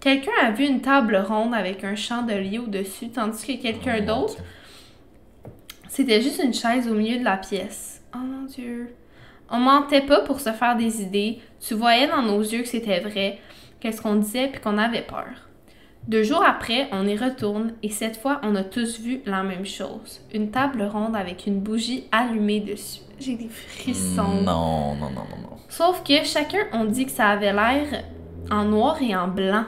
Quelqu'un a vu une table ronde avec un chandelier au-dessus, tandis que quelqu'un Oh, d'autre, c'était juste une chaise au milieu de la pièce. Oh mon Dieu. On mentait pas pour se faire des idées. Tu voyais dans nos yeux que c'était vrai, qu'est-ce qu'on disait, puis qu'on avait peur. Deux jours après, on y retourne et cette fois, on a tous vu la même chose. Une table ronde avec une bougie allumée dessus. J'ai des frissons. Non, non, non, non, non. Sauf que chacun on dit que ça avait l'air en noir et en blanc.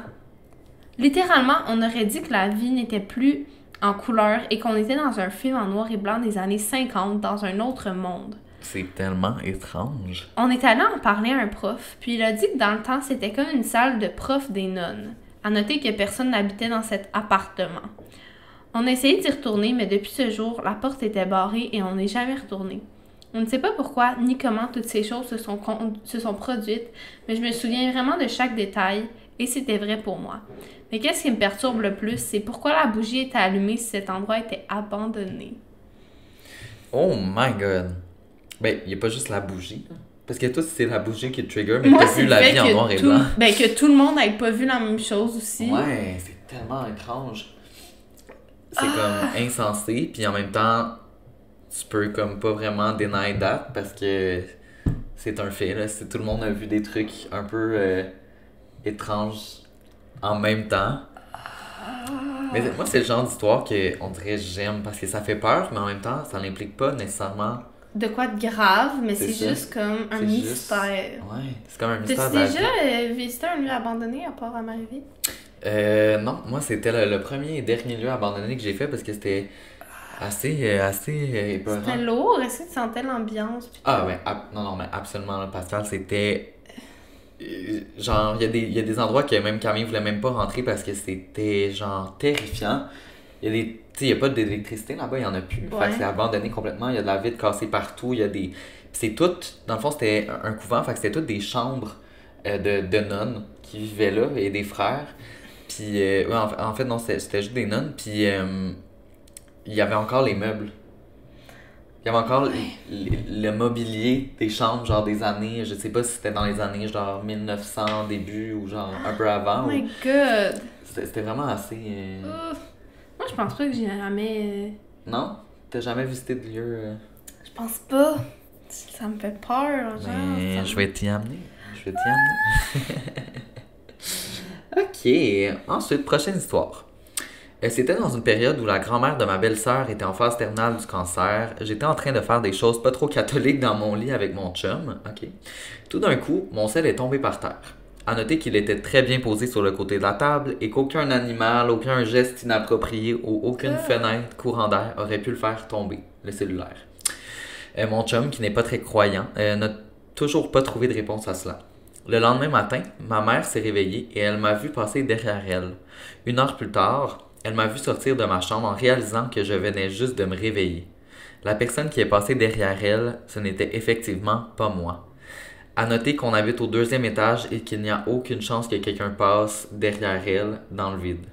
Littéralement, on aurait dit que la vie n'était plus en couleur et qu'on était dans un film en noir et blanc des années 50 dans un autre monde. C'est tellement étrange. On est allé en parler à un prof, puis il a dit que dans le temps, c'était comme une salle de prof des nonnes. À noter que personne n'habitait dans cet appartement. On a essayé d'y retourner, mais depuis ce jour, la porte était barrée et on n'est jamais retourné. On ne sait pas pourquoi ni comment toutes ces choses se sont, se sont produites, mais je me souviens vraiment de chaque détail et c'était vrai pour moi. Mais qu'est-ce qui me perturbe le plus, c'est pourquoi la bougie était allumée si cet endroit était abandonné. Oh my god. Ben, il a pas juste la bougie. Parce que toi, c'est la bougie qui te trigger, mais t'as vu la vie en noir et tout- blanc. Ben, que tout le monde n'ait pas vu la même chose aussi. Ouais, c'est tellement étrange. C'est Ah. comme insensé, puis en même temps, tu peux comme pas vraiment deny that parce que c'est un fait, là. C'est- Tout le monde a vu des trucs un peu euh, étranges en même temps. Mais moi, c'est le genre d'histoire que on dirait j'aime parce que ça fait peur, mais en même temps, ça n'implique pas nécessairement. De quoi de grave, mais C'est juste comme un C'est juste- mystère. Ouais, c'est comme un mystère la déjà euh, visité un lieu abandonné à part à Marieville? Euh, non, moi c'était le, le premier et dernier lieu abandonné que j'ai fait parce que c'était assez, euh, assez euh. C'était lourd, est-ce que tu sentais l'ambiance? Ah ab- non, non, mais absolument, Pascal, c'était... Genre, il y, a des- il y a des endroits que même Camille voulait même pas rentrer parce que c'était, genre, terrifiant. Il y a des... Il y a pas d'électricité là-bas, il y en a plus. Fait Ouais. que c'est abandonné complètement, il y a de la vitre cassée partout, il y a des... C'est tout... Dans le fond, c'était un couvent, fait que c'était toutes des chambres euh, de, de nonnes qui vivaient là, et des frères. Puis, euh, ouais, en, fait- en fait, non, c'était juste des nonnes, puis... euh, il y avait encore les meubles. Il y avait encore le, le- le mobilier des chambres, genre des années, je sais pas si c'était dans les années genre 1900 début ou genre un peu avant. Oh ou- my god! C'était vraiment assez. Moi, je pense pas que j'ai jamais. euh, Non? T'as jamais visité de lieu. euh, Je pense pas. Ça me fait peur, genre. Mais ça je vais t'y amener. Je je le tienne. ok, ensuite, prochaine histoire. Euh, C'était dans une période où la grand-mère de ma belle-sœur était en phase terminale du cancer. J'étais en train de faire des choses pas trop catholiques dans mon lit avec mon chum. Ok? Tout d'un coup, mon sel est tombé par terre. À noter qu'il était très bien posé sur le côté de la table et qu'aucun animal, aucun geste inapproprié ou aucune fenêtre courant d'air aurait pu le faire tomber, le cellulaire. Euh, mon chum, qui n'est pas très croyant, euh, n'a toujours pas trouvé de réponse à cela. Le lendemain matin, ma mère s'est réveillée et elle m'a vu passer derrière elle. Une heure plus tard, elle m'a vu sortir de ma chambre en réalisant que je venais juste de me réveiller. La personne qui est passée derrière elle, ce n'était effectivement pas moi. À noter qu'on habite au deuxième étage et qu'il n'y a aucune chance que quelqu'un passe derrière elle dans le vide.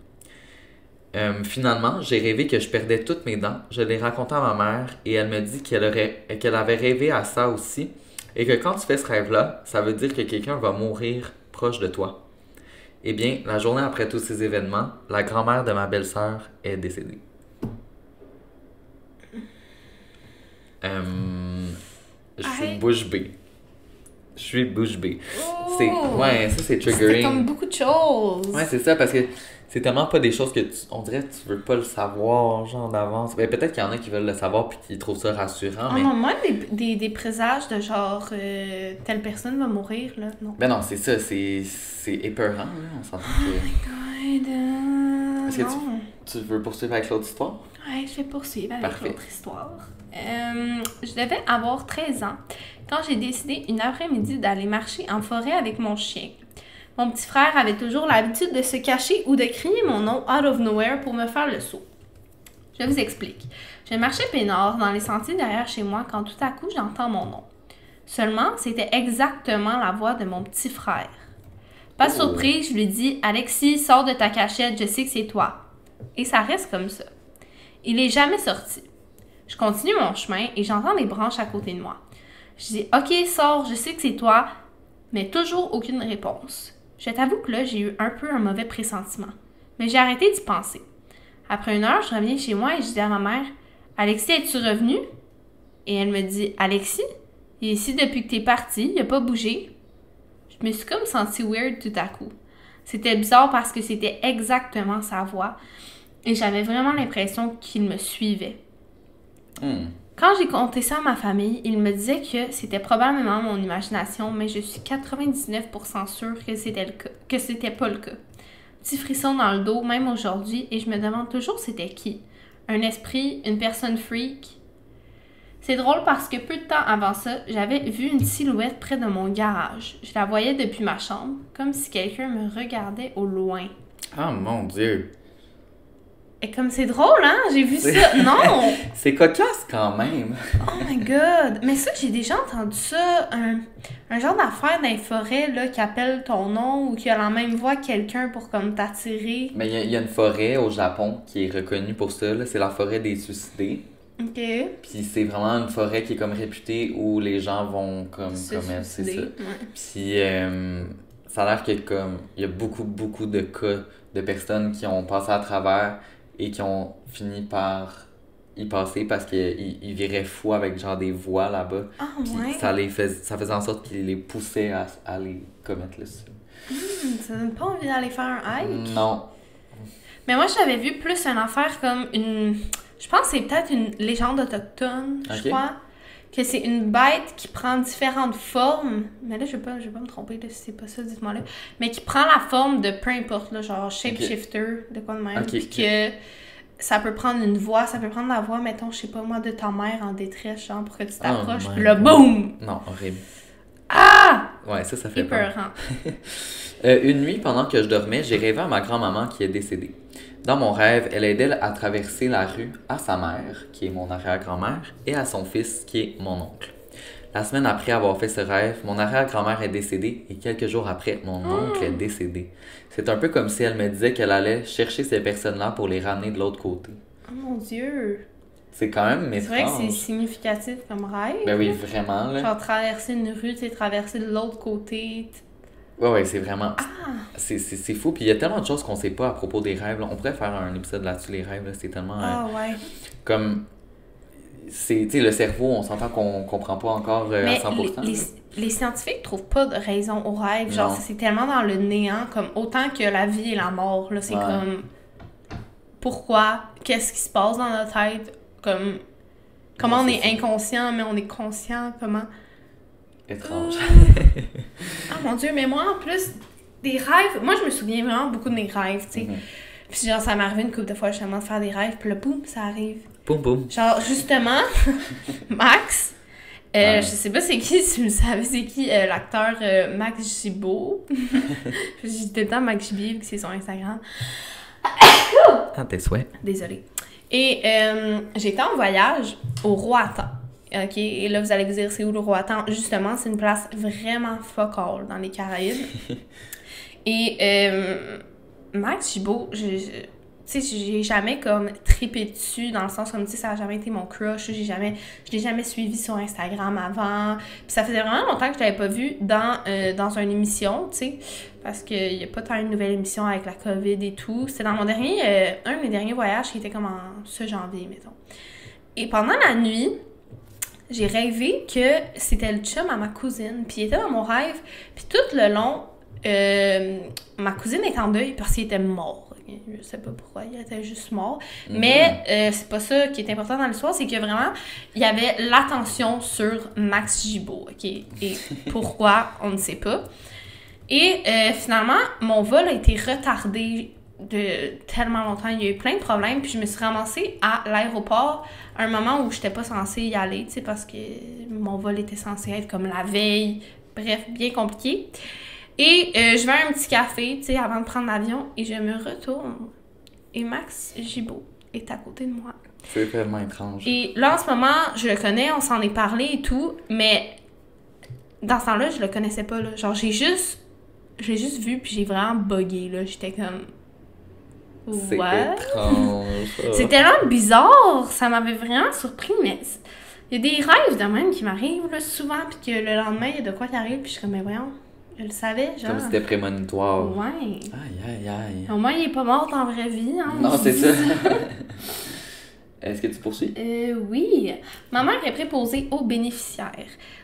Euh, finalement, j'ai rêvé que je perdais toutes mes dents. Je l'ai raconté à ma mère et elle me dit qu'elle aurait, qu'elle avait rêvé à ça aussi et que quand tu fais ce rêve-là, ça veut dire que quelqu'un va mourir proche de toi. Eh bien, la journée après tous ces événements, la grand-mère de ma belle-sœur est décédée. Euh, je suis bouche bée. Je suis bouche bée. C'est, Oh! ouais, ça c'est triggering. comme beaucoup de choses. Ouais, c'est ça, parce que c'est tellement pas des choses que tu, on dirait que tu veux pas le savoir, genre d'avance. Ben, peut-être qu'il y en a qui veulent le savoir puis qui trouvent ça rassurant, Ah mais. non, moi, des, des, des présages de genre euh, telle personne va mourir, là, non. Ben non, c'est ça, c'est, c'est épeurant, là. On s'entend que. God, euh, Est-ce que non. Tu veux poursuivre avec l'autre histoire? Ouais, je vais poursuivre avec l'autre histoire. Euh, je devais avoir 13 ans quand j'ai décidé une après-midi d'aller marcher en forêt avec mon chien. Mon petit frère avait toujours l'habitude de se cacher ou de crier mon nom out of nowhere pour me faire le saut. Je vous explique. Je marchais peinard dans les sentiers derrière chez moi quand tout à coup j'entends mon nom. Seulement, c'était exactement la voix de mon petit frère. Pas Oh. surprise, je lui dis Alexis, sors de ta cachette, je sais que c'est toi. Et ça reste comme ça. Il est jamais sorti. Je continue mon chemin et j'entends les branches à côté de moi. Je dis OK, sors, je sais que c'est toi, mais toujours aucune réponse. Je t'avoue que là, j'ai eu un peu un mauvais pressentiment. Mais j'ai arrêté d'y penser. Après une heure, je reviens chez moi et je dis à ma mère Alexis, es-tu revenu Et elle me dit Alexis, il est ici depuis que t'es parti, il a pas bougé. Je me suis comme sentie weird tout à coup. C'était bizarre parce que c'était exactement sa voix et j'avais vraiment l'impression qu'il me suivait. Hmm. Quand j'ai conté ça à ma famille, ils me disaient que c'était probablement mon imagination, mais je suis 99% sûre que c'était le cas, que c'était pas le cas. Petit frisson dans le dos, même aujourd'hui, et je me demande toujours c'était qui. Un esprit, une personne freak. C'est drôle parce que peu de temps avant ça, j'avais vu une silhouette près de mon garage. Je la voyais depuis ma chambre, comme si quelqu'un me regardait au loin. Ah mon dieu. Et comme c'est drôle, hein? J'ai vu ça. Non! C'est cocasse quand même. Oh my god! Mais ça, j'ai déjà entendu ça, un, un genre d'affaire dans les forêts, là, qui appelle ton nom ou qui a la même voix que quelqu'un pour comme t'attirer. Mais il y, a- il y a une forêt au Japon qui est reconnue pour ça, là. c'est la forêt des suicidés. Ok. Puis c'est vraiment une forêt qui est comme réputée où les gens vont comme commettre, c'est ça. Ouais. Puis euh, ça a l'air que comme il y a beaucoup beaucoup de cas de personnes qui ont passé à travers et qui ont fini par y passer parce qu'ils ils viraient fous avec genre des voix là-bas. Ah ouais? ça les fais, ça faisait en sorte qu'ils les poussaient à, à aller commettre le suicide. Hmm, ça donne pas envie d'aller faire un hike? Non. Mais moi, j'avais vu plus une affaire comme une. Je pense que c'est peut-être une légende autochtone, je crois. Que c'est une bête qui prend différentes formes. Mais là, je vais pas, je vais pas me tromper, là, si c'est pas ça, dites-moi là. Mais qui prend la forme de peu importe, là, genre shapeshifter, de quoi de même. Puis que ça peut prendre une voix, ça peut prendre la voix, mettons, je sais pas moi, de ta mère en détresse, genre pour que tu t'approches. Oh puis là, boum! Non, horrible. Ah! Ouais, ça, ça fait peur. Euh, une nuit, pendant que je dormais, j'ai rêvé à ma grand-maman qui est décédée. Dans mon rêve, elle aidait à traverser la rue à sa mère, qui est mon arrière-grand-mère, et à son fils, qui est mon oncle. La semaine après avoir fait ce rêve, mon arrière-grand-mère est décédée et quelques jours après, mon oncle est décédé. C'est un peu comme si elle me disait qu'elle allait chercher ces personnes-là pour les ramener de l'autre côté. Oh mon dieu! C'est quand même C'est vrai que c'est étrange. significatif comme rêve. Ben oui, vraiment, là. Genre traverser une rue, tu traverser de l'autre côté. Ouais, ouais, c'est vraiment. Ah! C'est, c'est, c'est fou. Puis il y a tellement de choses qu'on sait pas à propos des rêves. là. On pourrait faire un épisode là-dessus, les rêves. là. C'est tellement. euh, Ah ouais. comme c'est, le cerveau, on s'entend qu'on comprend pas encore euh, à 100%. Les, les, scientifiques trouvent pas de raison au rêve. Genre, c'est tellement dans le néant, comme autant que la vie et la mort. Là, c'est comme pourquoi, qu'est-ce qui se passe dans notre tête, comme comment on est, inconscient, mais on est conscient, comment? Étrange. ah mon dieu, mais moi en plus, des rêves, moi je me souviens vraiment beaucoup de mes rêves, tu sais. Mhm. Puis genre, ça m'est arrivé une couple de fois justement de faire des rêves, puis là, boum, ça arrive. Boum, boum. Genre, justement, Max, euh, je sais pas c'est qui, si vous savez c'est qui, euh, l'acteur euh, Max Gibault. je dis tout le temps Max Gibault, c'est son Instagram. ah, tes souhaits. Désolée. Et j'étais en voyage au Roatan. OK, et là, vous allez vous dire, c'est où le Roatan? Justement, c'est une place vraiment focal dans les Caraïbes. et Max Gibault, je tu sais, j'ai jamais comme tripé dessus dans le sens comme, tu sais, ça a jamais été mon crush. J'ai jamais, je l'ai jamais suivi sur Instagram avant. Puis ça faisait vraiment longtemps que je l'avais pas vu dans, euh, dans une émission, tu sais, parce qu'il n'y a pas tant une nouvelle émission avec la COVID et tout. C'était dans mon dernier, euh, un de mes derniers voyages qui était comme en ce janvier, mettons. Et pendant la nuit, j'ai rêvé que c'était le chum à ma cousine. Puis il était dans mon rêve. Puis tout le long, euh, ma cousine est en deuil parce qu'il était mort. Je sais pas pourquoi, il était juste mort. Mhm. Mais euh, c'est pas ça qui est important dans l'histoire, c'est que vraiment, il y avait l'attention sur Max Gibault, OK? Et pourquoi, on ne sait pas. Et euh, finalement, mon vol a été retardé de tellement longtemps. Il y a eu plein de problèmes, puis je me suis ramassée à l'aéroport à un moment où je n'étais pas censée y aller, tu sais, parce que mon vol était censé être comme la veille. Bref, bien compliqué. Et euh, je vais à un petit café, tu sais, avant de prendre l'avion, et je me retourne. Et Max Gibault est à côté de moi. C'est vraiment étrange. Et là, en ce moment, je le connais, on s'en est parlé et tout, mais dans ce temps-là, je le connaissais pas, là. Genre, j'ai juste... Je l'ai juste vu, puis j'ai vraiment bugué, là. J'étais comme... C'est étrange. C'est tellement bizarre! Ça m'avait vraiment surpris, mais... Il y a des rêves de même qui m'arrivent, là, souvent, puis que le lendemain, il y a de quoi qui arrive, puis je suis comme, mais voyons... Je le savais, genre. Comme si c'était prémonitoire. Ouais. Aïe, aïe, aïe. Au moins, il est pas mort en vraie vie, hein. Non, c'est ça. Est-ce que tu poursuis? Euh, oui. Ma mère est préposée aux bénéficiaires.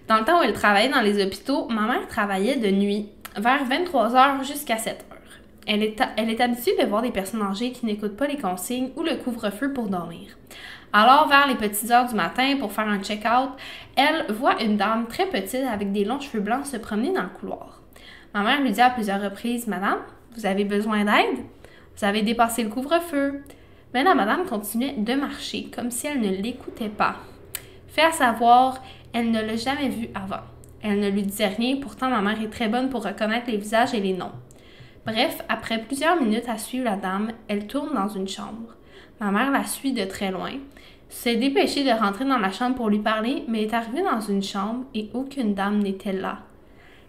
Dans le temps où elle travaillait dans les hôpitaux, ma mère travaillait de nuit, vers 23h jusqu'à 7h. Elle est, habituée de voir des personnes âgées qui n'écoutent pas les consignes ou le couvre-feu pour dormir. Alors, vers les petites heures du matin, pour faire un check-out, elle voit une dame très petite avec des longs cheveux blancs se promener dans le couloir. Ma mère lui dit à plusieurs reprises Madame, vous avez besoin d'aide? Vous avez dépassé le couvre-feu. Mais la madame continuait de marcher comme si elle ne l'écoutait pas. Fait à savoir, elle ne l'a jamais vue avant. Elle ne lui disait rien, pourtant ma mère est très bonne pour reconnaître les visages et les noms. Bref, après plusieurs minutes à suivre la dame, elle tourne dans une chambre. Ma mère la suit de très loin, s'est dépêchée de rentrer dans la chambre pour lui parler, mais est arrivée dans une chambre et aucune dame n'était là.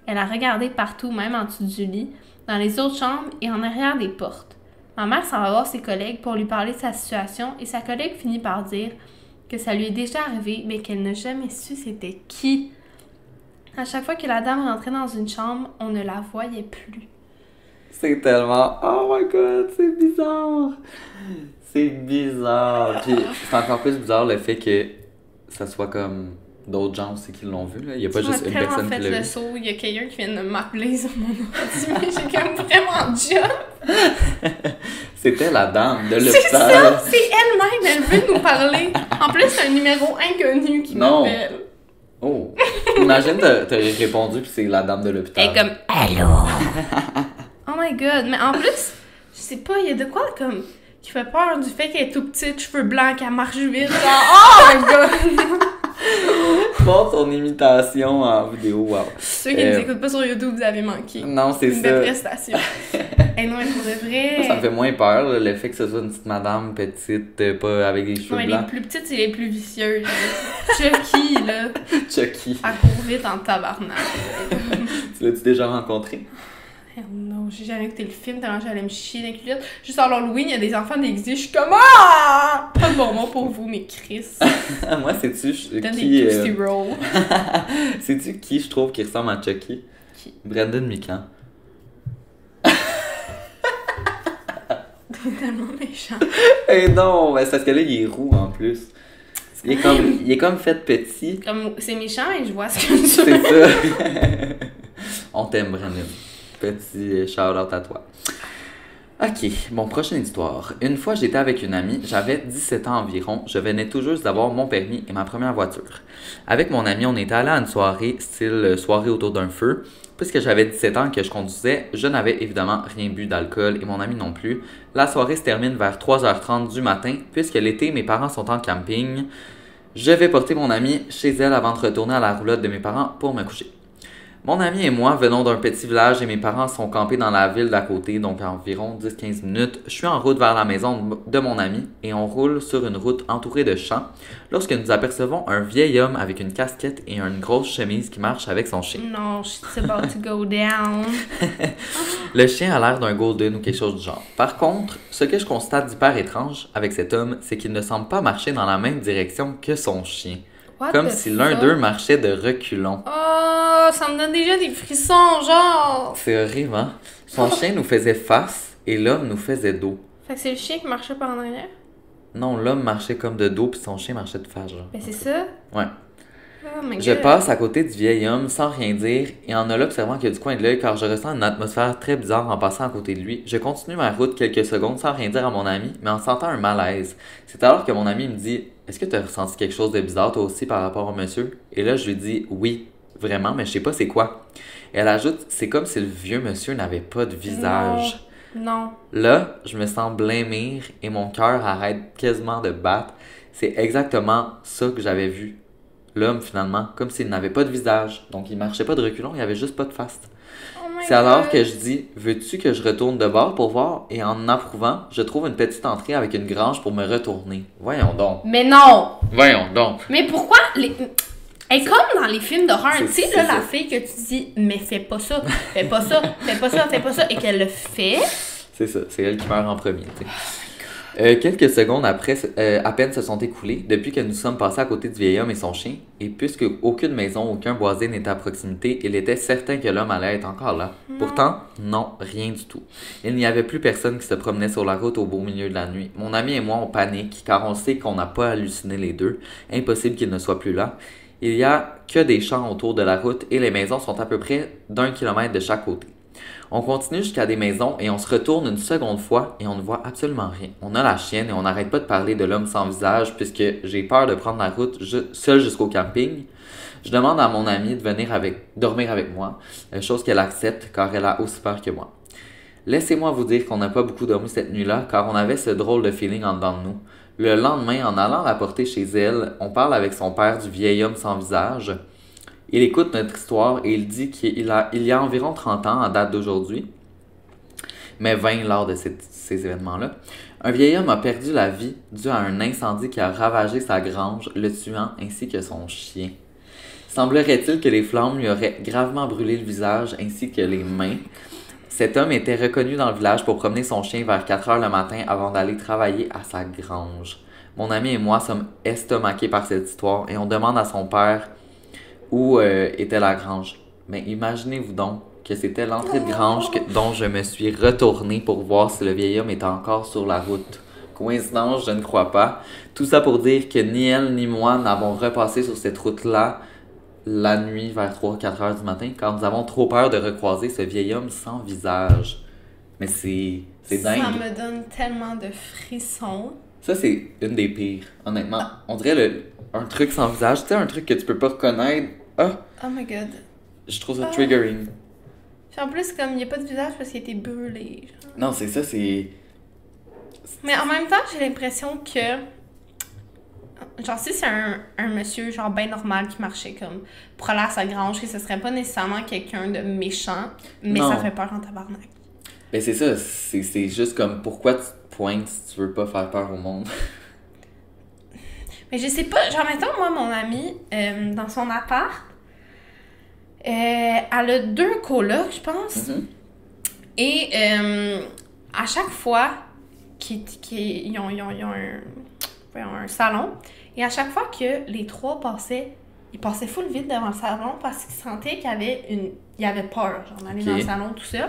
Elle a regardé partout, même en dessous du lit, dans les autres chambres et en arrière des portes. Ma mère s'en va voir ses collègues pour lui parler de sa situation et sa collègue finit par dire que ça lui est déjà arrivé, mais qu'elle n'a jamais su c'était qui. À chaque fois que la dame rentrait dans une chambre, on ne la voyait plus. C'est tellement. Oh my god, c'est bizarre! C'est bizarre! Puis c'est encore plus bizarre le fait que ça soit comme d'autres gens aussi qui l'ont vu. Là. Il n'y a pas juste une personne qui l'a vu. le saut. Il y a quelqu'un qui vient de m'appeler sur mon ordi, j'ai comme vraiment job. C'était la dame de l'hôpital. C'est ça, c'est elle-même, elle veut nous parler. En plus, c'est un numéro inconnu qui m'appelle. Oh! Imagine, t'as répondu puis c'est la dame de l'hôpital. Elle est comme « Allô? » Oh my god, mais en plus, je sais pas, il y a de quoi comme qui fait peur du fait qu'elle est tout petite, cheveux blancs, qu'elle marche vite. oh my god! Bon, ton imitation en vidéo, wow. Ceux qui ne nous euh, écoutent pas sur YouTube, vous avez manqué. Non, c'est ça. Une belle prestation. Et non, pour de vrai. ça me fait moins peur, le fait que ce soit une petite madame petite, euh, pas avec des cheveux blancs. Les plus petites, c'est les plus vicieuses. Chucky, là. Chucky. Elle court vite en tabarnak. tu l'as-tu déjà rencontré? Non, j'ai jamais écouté le film tellement j'allais me chier les culottes. Juste en Halloween, il y a des enfants déguisés, je suis comme Ah! Pas de bon mot pour vous, mais Chris. Moi, c'est-tu qui. des euh... C'est-tu qui je trouve qui ressemble à Chucky? Qui? Brandon Mikan. T'es tellement méchant. Eh non, c'est parce que là, il est roux en plus. Il est comme, il est comme fait petit. Comme, c'est méchant, et je vois ce que tu C'est ça. On t'aime, Brandon. Petit shout-out à toi. Ok, mon prochaine histoire. Une fois, j'étais avec une amie, j'avais 17 ans environ, je venais tout juste d'avoir mon permis et ma première voiture. Avec mon ami, on était allé à une soirée, style soirée autour d'un feu. Puisque j'avais 17 ans que je conduisais, je n'avais évidemment rien bu d'alcool et mon ami non plus. La soirée se termine vers 3h30 du matin, puisque l'été, mes parents sont en camping. Je vais porter mon ami chez elle avant de retourner à la roulotte de mes parents pour me coucher. Mon ami et moi venons d'un petit village et mes parents sont campés dans la ville d'à côté, donc à environ 10-15 minutes. Je suis en route vers la maison de mon ami et on roule sur une route entourée de champs lorsque nous apercevons un vieil homme avec une casquette et une grosse chemise qui marche avec son chien. Non, it's about to go down. Le chien a l'air d'un golden ou quelque chose du genre. Par contre, ce que je constate d'hyper étrange avec cet homme, c'est qu'il ne semble pas marcher dans la même direction que son chien. Comme si l'un d'eux marchait de reculons. Oh, ça me donne déjà des frissons, genre. C'est horrible, hein? Son chien nous faisait face et l'homme nous faisait dos. Fait que c'est le chien qui marchait par en arrière? Non, l'homme marchait comme de dos puis son chien marchait de face, genre. Ben c'est ça? Ouais. Oh je passe à côté du vieil homme sans rien dire et en l'observant qu'il y a du coin de l'œil car je ressens une atmosphère très bizarre en passant à côté de lui. Je continue ma route quelques secondes sans rien dire à mon ami, mais en sentant un malaise. C'est alors que mon ami me dit Est-ce que tu as ressenti quelque chose de bizarre toi aussi par rapport au monsieur Et là, je lui dis Oui, vraiment, mais je sais pas c'est quoi. Elle ajoute C'est comme si le vieux monsieur n'avait pas de visage. Non. Là, je me sens blêmir et mon cœur arrête quasiment de battre. C'est exactement ça que j'avais vu l'homme finalement, comme s'il n'avait pas de visage. Donc il marchait pas de reculons, il avait juste pas de face. Oh c'est alors que je dis Veux-tu que je retourne de bord pour voir? Et en approuvant, je trouve une petite entrée avec une grange pour me retourner. Voyons donc. Mais non Voyons donc. Mais pourquoi les. Est comme dans les films d'horreur, tu sais, là, la fille que tu dis, mais fais pas ça, fais pas ça, fais pas ça, fais pas ça, et qu'elle le fait. C'est ça, c'est elle qui meurt en premier, tu sais. Euh, quelques secondes après, euh, à peine se sont écoulées depuis que nous sommes passés à côté du vieil homme et son chien, et puisque aucune maison, aucun boisé n'était à proximité, il était certain que l'homme allait être encore là. Pourtant, non, rien du tout. Il n'y avait plus personne qui se promenait sur la route au beau milieu de la nuit. Mon ami et moi, on panique, car on sait qu'on n'a pas halluciné les deux. Impossible qu'il ne soit plus là. Il y a que des champs autour de la route et les maisons sont à peu près d'un kilomètre de chaque côté. On continue jusqu'à des maisons et on se retourne une seconde fois et on ne voit absolument rien. On a la chienne et on n'arrête pas de parler de l'homme sans visage puisque j'ai peur de prendre la route seul jusqu'au camping. Je demande à mon amie de venir dormir avec moi, euh, chose qu'elle accepte car elle a aussi peur que moi. Laissez-moi vous dire qu'on n'a pas beaucoup dormi cette nuit-là car on avait ce drôle de feeling en dedans de nous. Le lendemain, en allant la porter chez elle, on parle avec son père du vieil homme sans visage. Il écoute notre histoire et il dit qu'il a, il y a environ 30 ans, en date d'aujourd'hui, mais 20 lors de ces événements-là, un vieil homme a perdu la vie dû à un incendie qui a ravagé sa grange, le tuant ainsi que son chien. Semblerait-il que les flammes lui auraient gravement brûlé le visage ainsi que les mains. Cet homme était reconnu dans le village pour promener son chien vers 4 heures le matin avant d'aller travailler à sa grange. Mon ami et moi sommes estomaqués par cette histoire et on demande à son père où euh, était la grange. Mais imaginez-vous donc que c'était l'entrée de grange dont je me suis retourné pour voir si le vieil homme était encore sur la route. Coïncidence, je ne crois pas. Tout ça pour dire que ni elle ni moi n'avons repassé sur cette route-là la nuit vers 3-4 heures du matin car nous avons trop peur de recroiser ce vieil homme sans visage. Mais c'est, c'est dingue. Ça me donne tellement de frissons. Ça, c'est une des pires, honnêtement. On dirait le, un truc sans visage, tu sais, un truc que tu peux pas reconnaître. Ah! Oh my god. Je trouve ça triggering. en plus, comme il n'y a pas de visage parce qu'il a été brûlé. Non, c'est ça, c'est. Mais en même temps, j'ai l'impression que. Genre, si c'est un, un, monsieur, genre, bien normal qui marchait comme pour aller à sa grange, que ce serait pas nécessairement quelqu'un de méchant, mais ça fait peur en tabarnak. Ben, c'est ça, c'est juste comme pourquoi tu te pointes si tu veux pas faire peur au monde? Mais je sais pas, genre, mettons, moi, mon amie, euh, dans son appart, euh, elle a deux colocs, je pense. Mm-hmm. Et euh, à chaque fois qu'ils ont, un, un, salon, et à chaque fois que les trois passaient, ils passaient full vite devant le salon parce qu'ils sentaient qu'il y avait une. Il y avait peur, genre, d'aller dans le salon tout seul.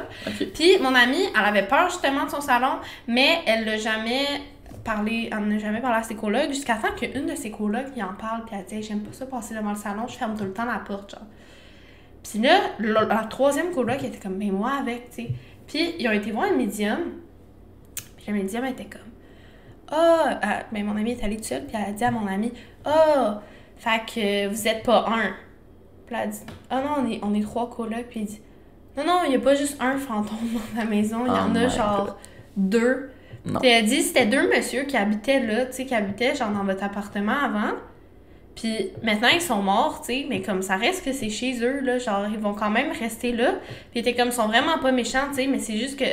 Puis mon amie, elle avait peur justement de son salon, mais elle l'a jamais parlé, elle n'a jamais parlé à ses colocs, jusqu'à temps qu'une de ses colocs, il en parle, puis elle dit J'aime pas ça passer devant le salon, je ferme tout le temps la porte, genre. Puis là, la, la troisième coloc était comme Mais moi avec, tu sais. Puis ils ont été voir un médium, puis le médium était comme Ah, euh, ben mon ami est allé tout seul, puis elle a dit à mon ami Ah, fait que vous êtes pas un. Puis elle a dit Ah non, on est, on est trois colocs, puis il dit Non, non, il y a pas juste un fantôme dans la maison, il y Oh en a my genre deux. Puis elle dit c'était deux messieurs qui habitaient là, tu sais, qui habitaient genre dans votre appartement avant. Puis maintenant ils sont morts, tu sais, mais comme ça reste que c'est chez eux là, genre ils vont quand même rester là. Puis ils étaient comme ils sont vraiment pas méchants, tu sais, mais c'est juste que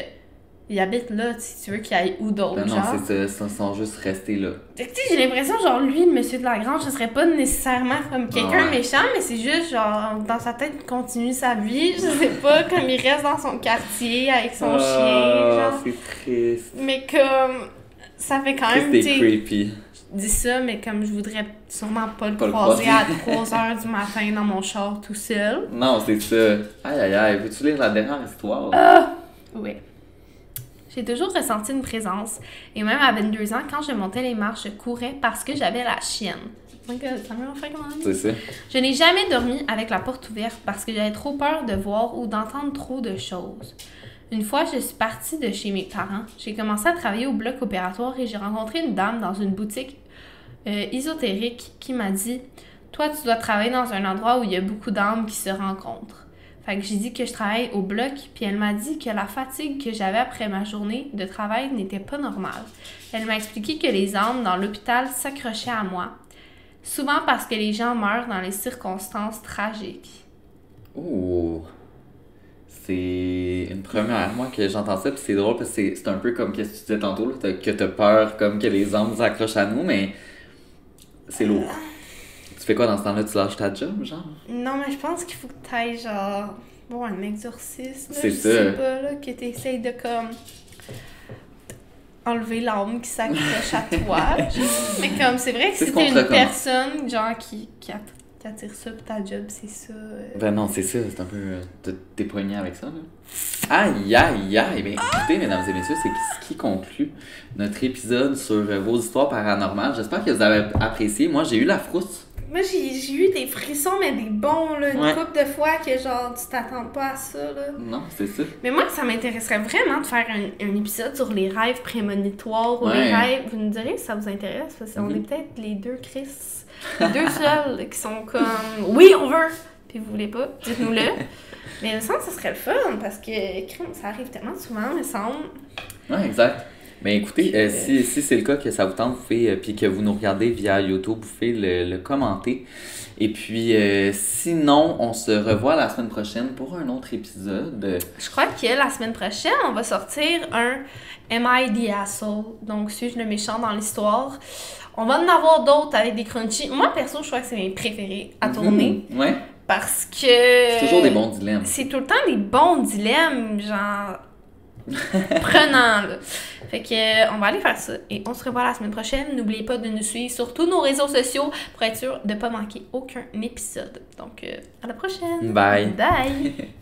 ils habitent là, si tu veux qu'ils aillent où d'autre, Ben non, c'est ça, ils sont juste restés là. Tu sais, j'ai l'impression, genre, lui, le monsieur de la grange, ce serait pas nécessairement comme quelqu'un Ouais. méchant, mais c'est juste, genre, dans sa tête, il continue sa vie, je sais pas, comme il reste dans son quartier avec son chien, Ah, genre. c'est triste. Mais comme, ça fait quand même, tu creepy. je dis ça, mais comme je voudrais sûrement pas le Pas le croiser à croiser. 3 heures du matin dans mon char tout seul. Non, c'est ça. Aïe aïe aïe, veux-tu lire la dernière histoire? Ah! Oui. J'ai toujours ressenti une présence, et même à 22 ans, quand je montais les marches, je courais parce que j'avais la chienne. Donc, euh, ça m'a fait C'est ça. Je n'ai jamais dormi avec la porte ouverte parce que j'avais trop peur de voir ou d'entendre trop de choses. Une fois, je suis partie de chez mes parents. J'ai commencé à travailler au bloc opératoire et j'ai rencontré une dame dans une boutique euh, ésotérique qui m'a dit Toi, tu dois travailler dans un endroit où il y a beaucoup d'âmes qui se rencontrent. Fait que j'ai dit que je travaille au bloc, puis elle m'a dit que la fatigue que j'avais après ma journée de travail n'était pas normale. Elle m'a expliqué que les âmes dans l'hôpital s'accrochaient à moi, souvent parce que les gens meurent dans les circonstances tragiques. Ouh. C'est une première, moi, que j'entends ça, puis c'est drôle parce que c'est- un peu comme qu'est-ce que tu disais tantôt, là, que t'as peur comme que les hommes s'accrochent à nous, mais c'est lourd. Tu fais quoi dans ce temps-là? Tu lâches ta job, genre? Non, mais je pense qu'il faut que tu ailles genre. Bon, un exorcisme. C'est je ça. sais pas, là, que tu essayes de comme. enlever l'âme qui s'accroche à toi. mais comme, c'est vrai que si t'es te une personne, genre, qui, qui, att- qui attire ça pour ta job, c'est ça. euh. Ben non, c'est ça, c'est un peu. euh, t'es- T'es poigné avec ça, là. Aïe, aïe, aïe. Ben écoutez, mesdames et messieurs, c'est ce qui conclut notre épisode sur euh, vos histoires paranormales. J'espère que vous avez apprécié. Moi, j'ai eu la frousse. Moi, j'ai eu des frissons, mais des bons, là, une Ouais. couple de fois que, genre, tu t'attends pas à ça, là. Non, c'est ça. Mais moi, ça m'intéresserait vraiment de faire un, un épisode sur les rêves prémonitoires ou Ouais. les rêves. Vous nous direz si ça vous intéresse, parce qu'on Mhm. est peut-être les deux Chris, les deux seuls qui sont comme oui, on veut, puis vous voulez pas, dites-nous-le. Mais il me semble que ça serait le fun parce que ça arrive tellement souvent, me semble. Ouais, exact. Mais écoutez, euh, si, si c'est le cas que ça vous tente, vous pouvez, euh, puis que vous nous regardez via YouTube, vous pouvez le, le commenter. Et puis, euh, sinon, on se revoit la semaine prochaine pour un autre épisode. Euh, Je crois que la semaine prochaine, on va sortir un Am I the Asshole? Donc, suis-je le méchant dans l'histoire? On va en avoir d'autres avec des crunchy. Moi, perso, je crois que c'est mes préférés à tourner. Mhm. Ouais, Parce que. c'est toujours des bons dilemmes. C'est tout le temps des bons dilemmes, genre. prenants, là. Fait que, euh, on va aller faire ça. Et on se revoit la semaine prochaine. N'oubliez pas de nous suivre sur tous nos réseaux sociaux pour être sûr de ne pas manquer aucun épisode. Donc, euh, à la prochaine. Bye. Bye.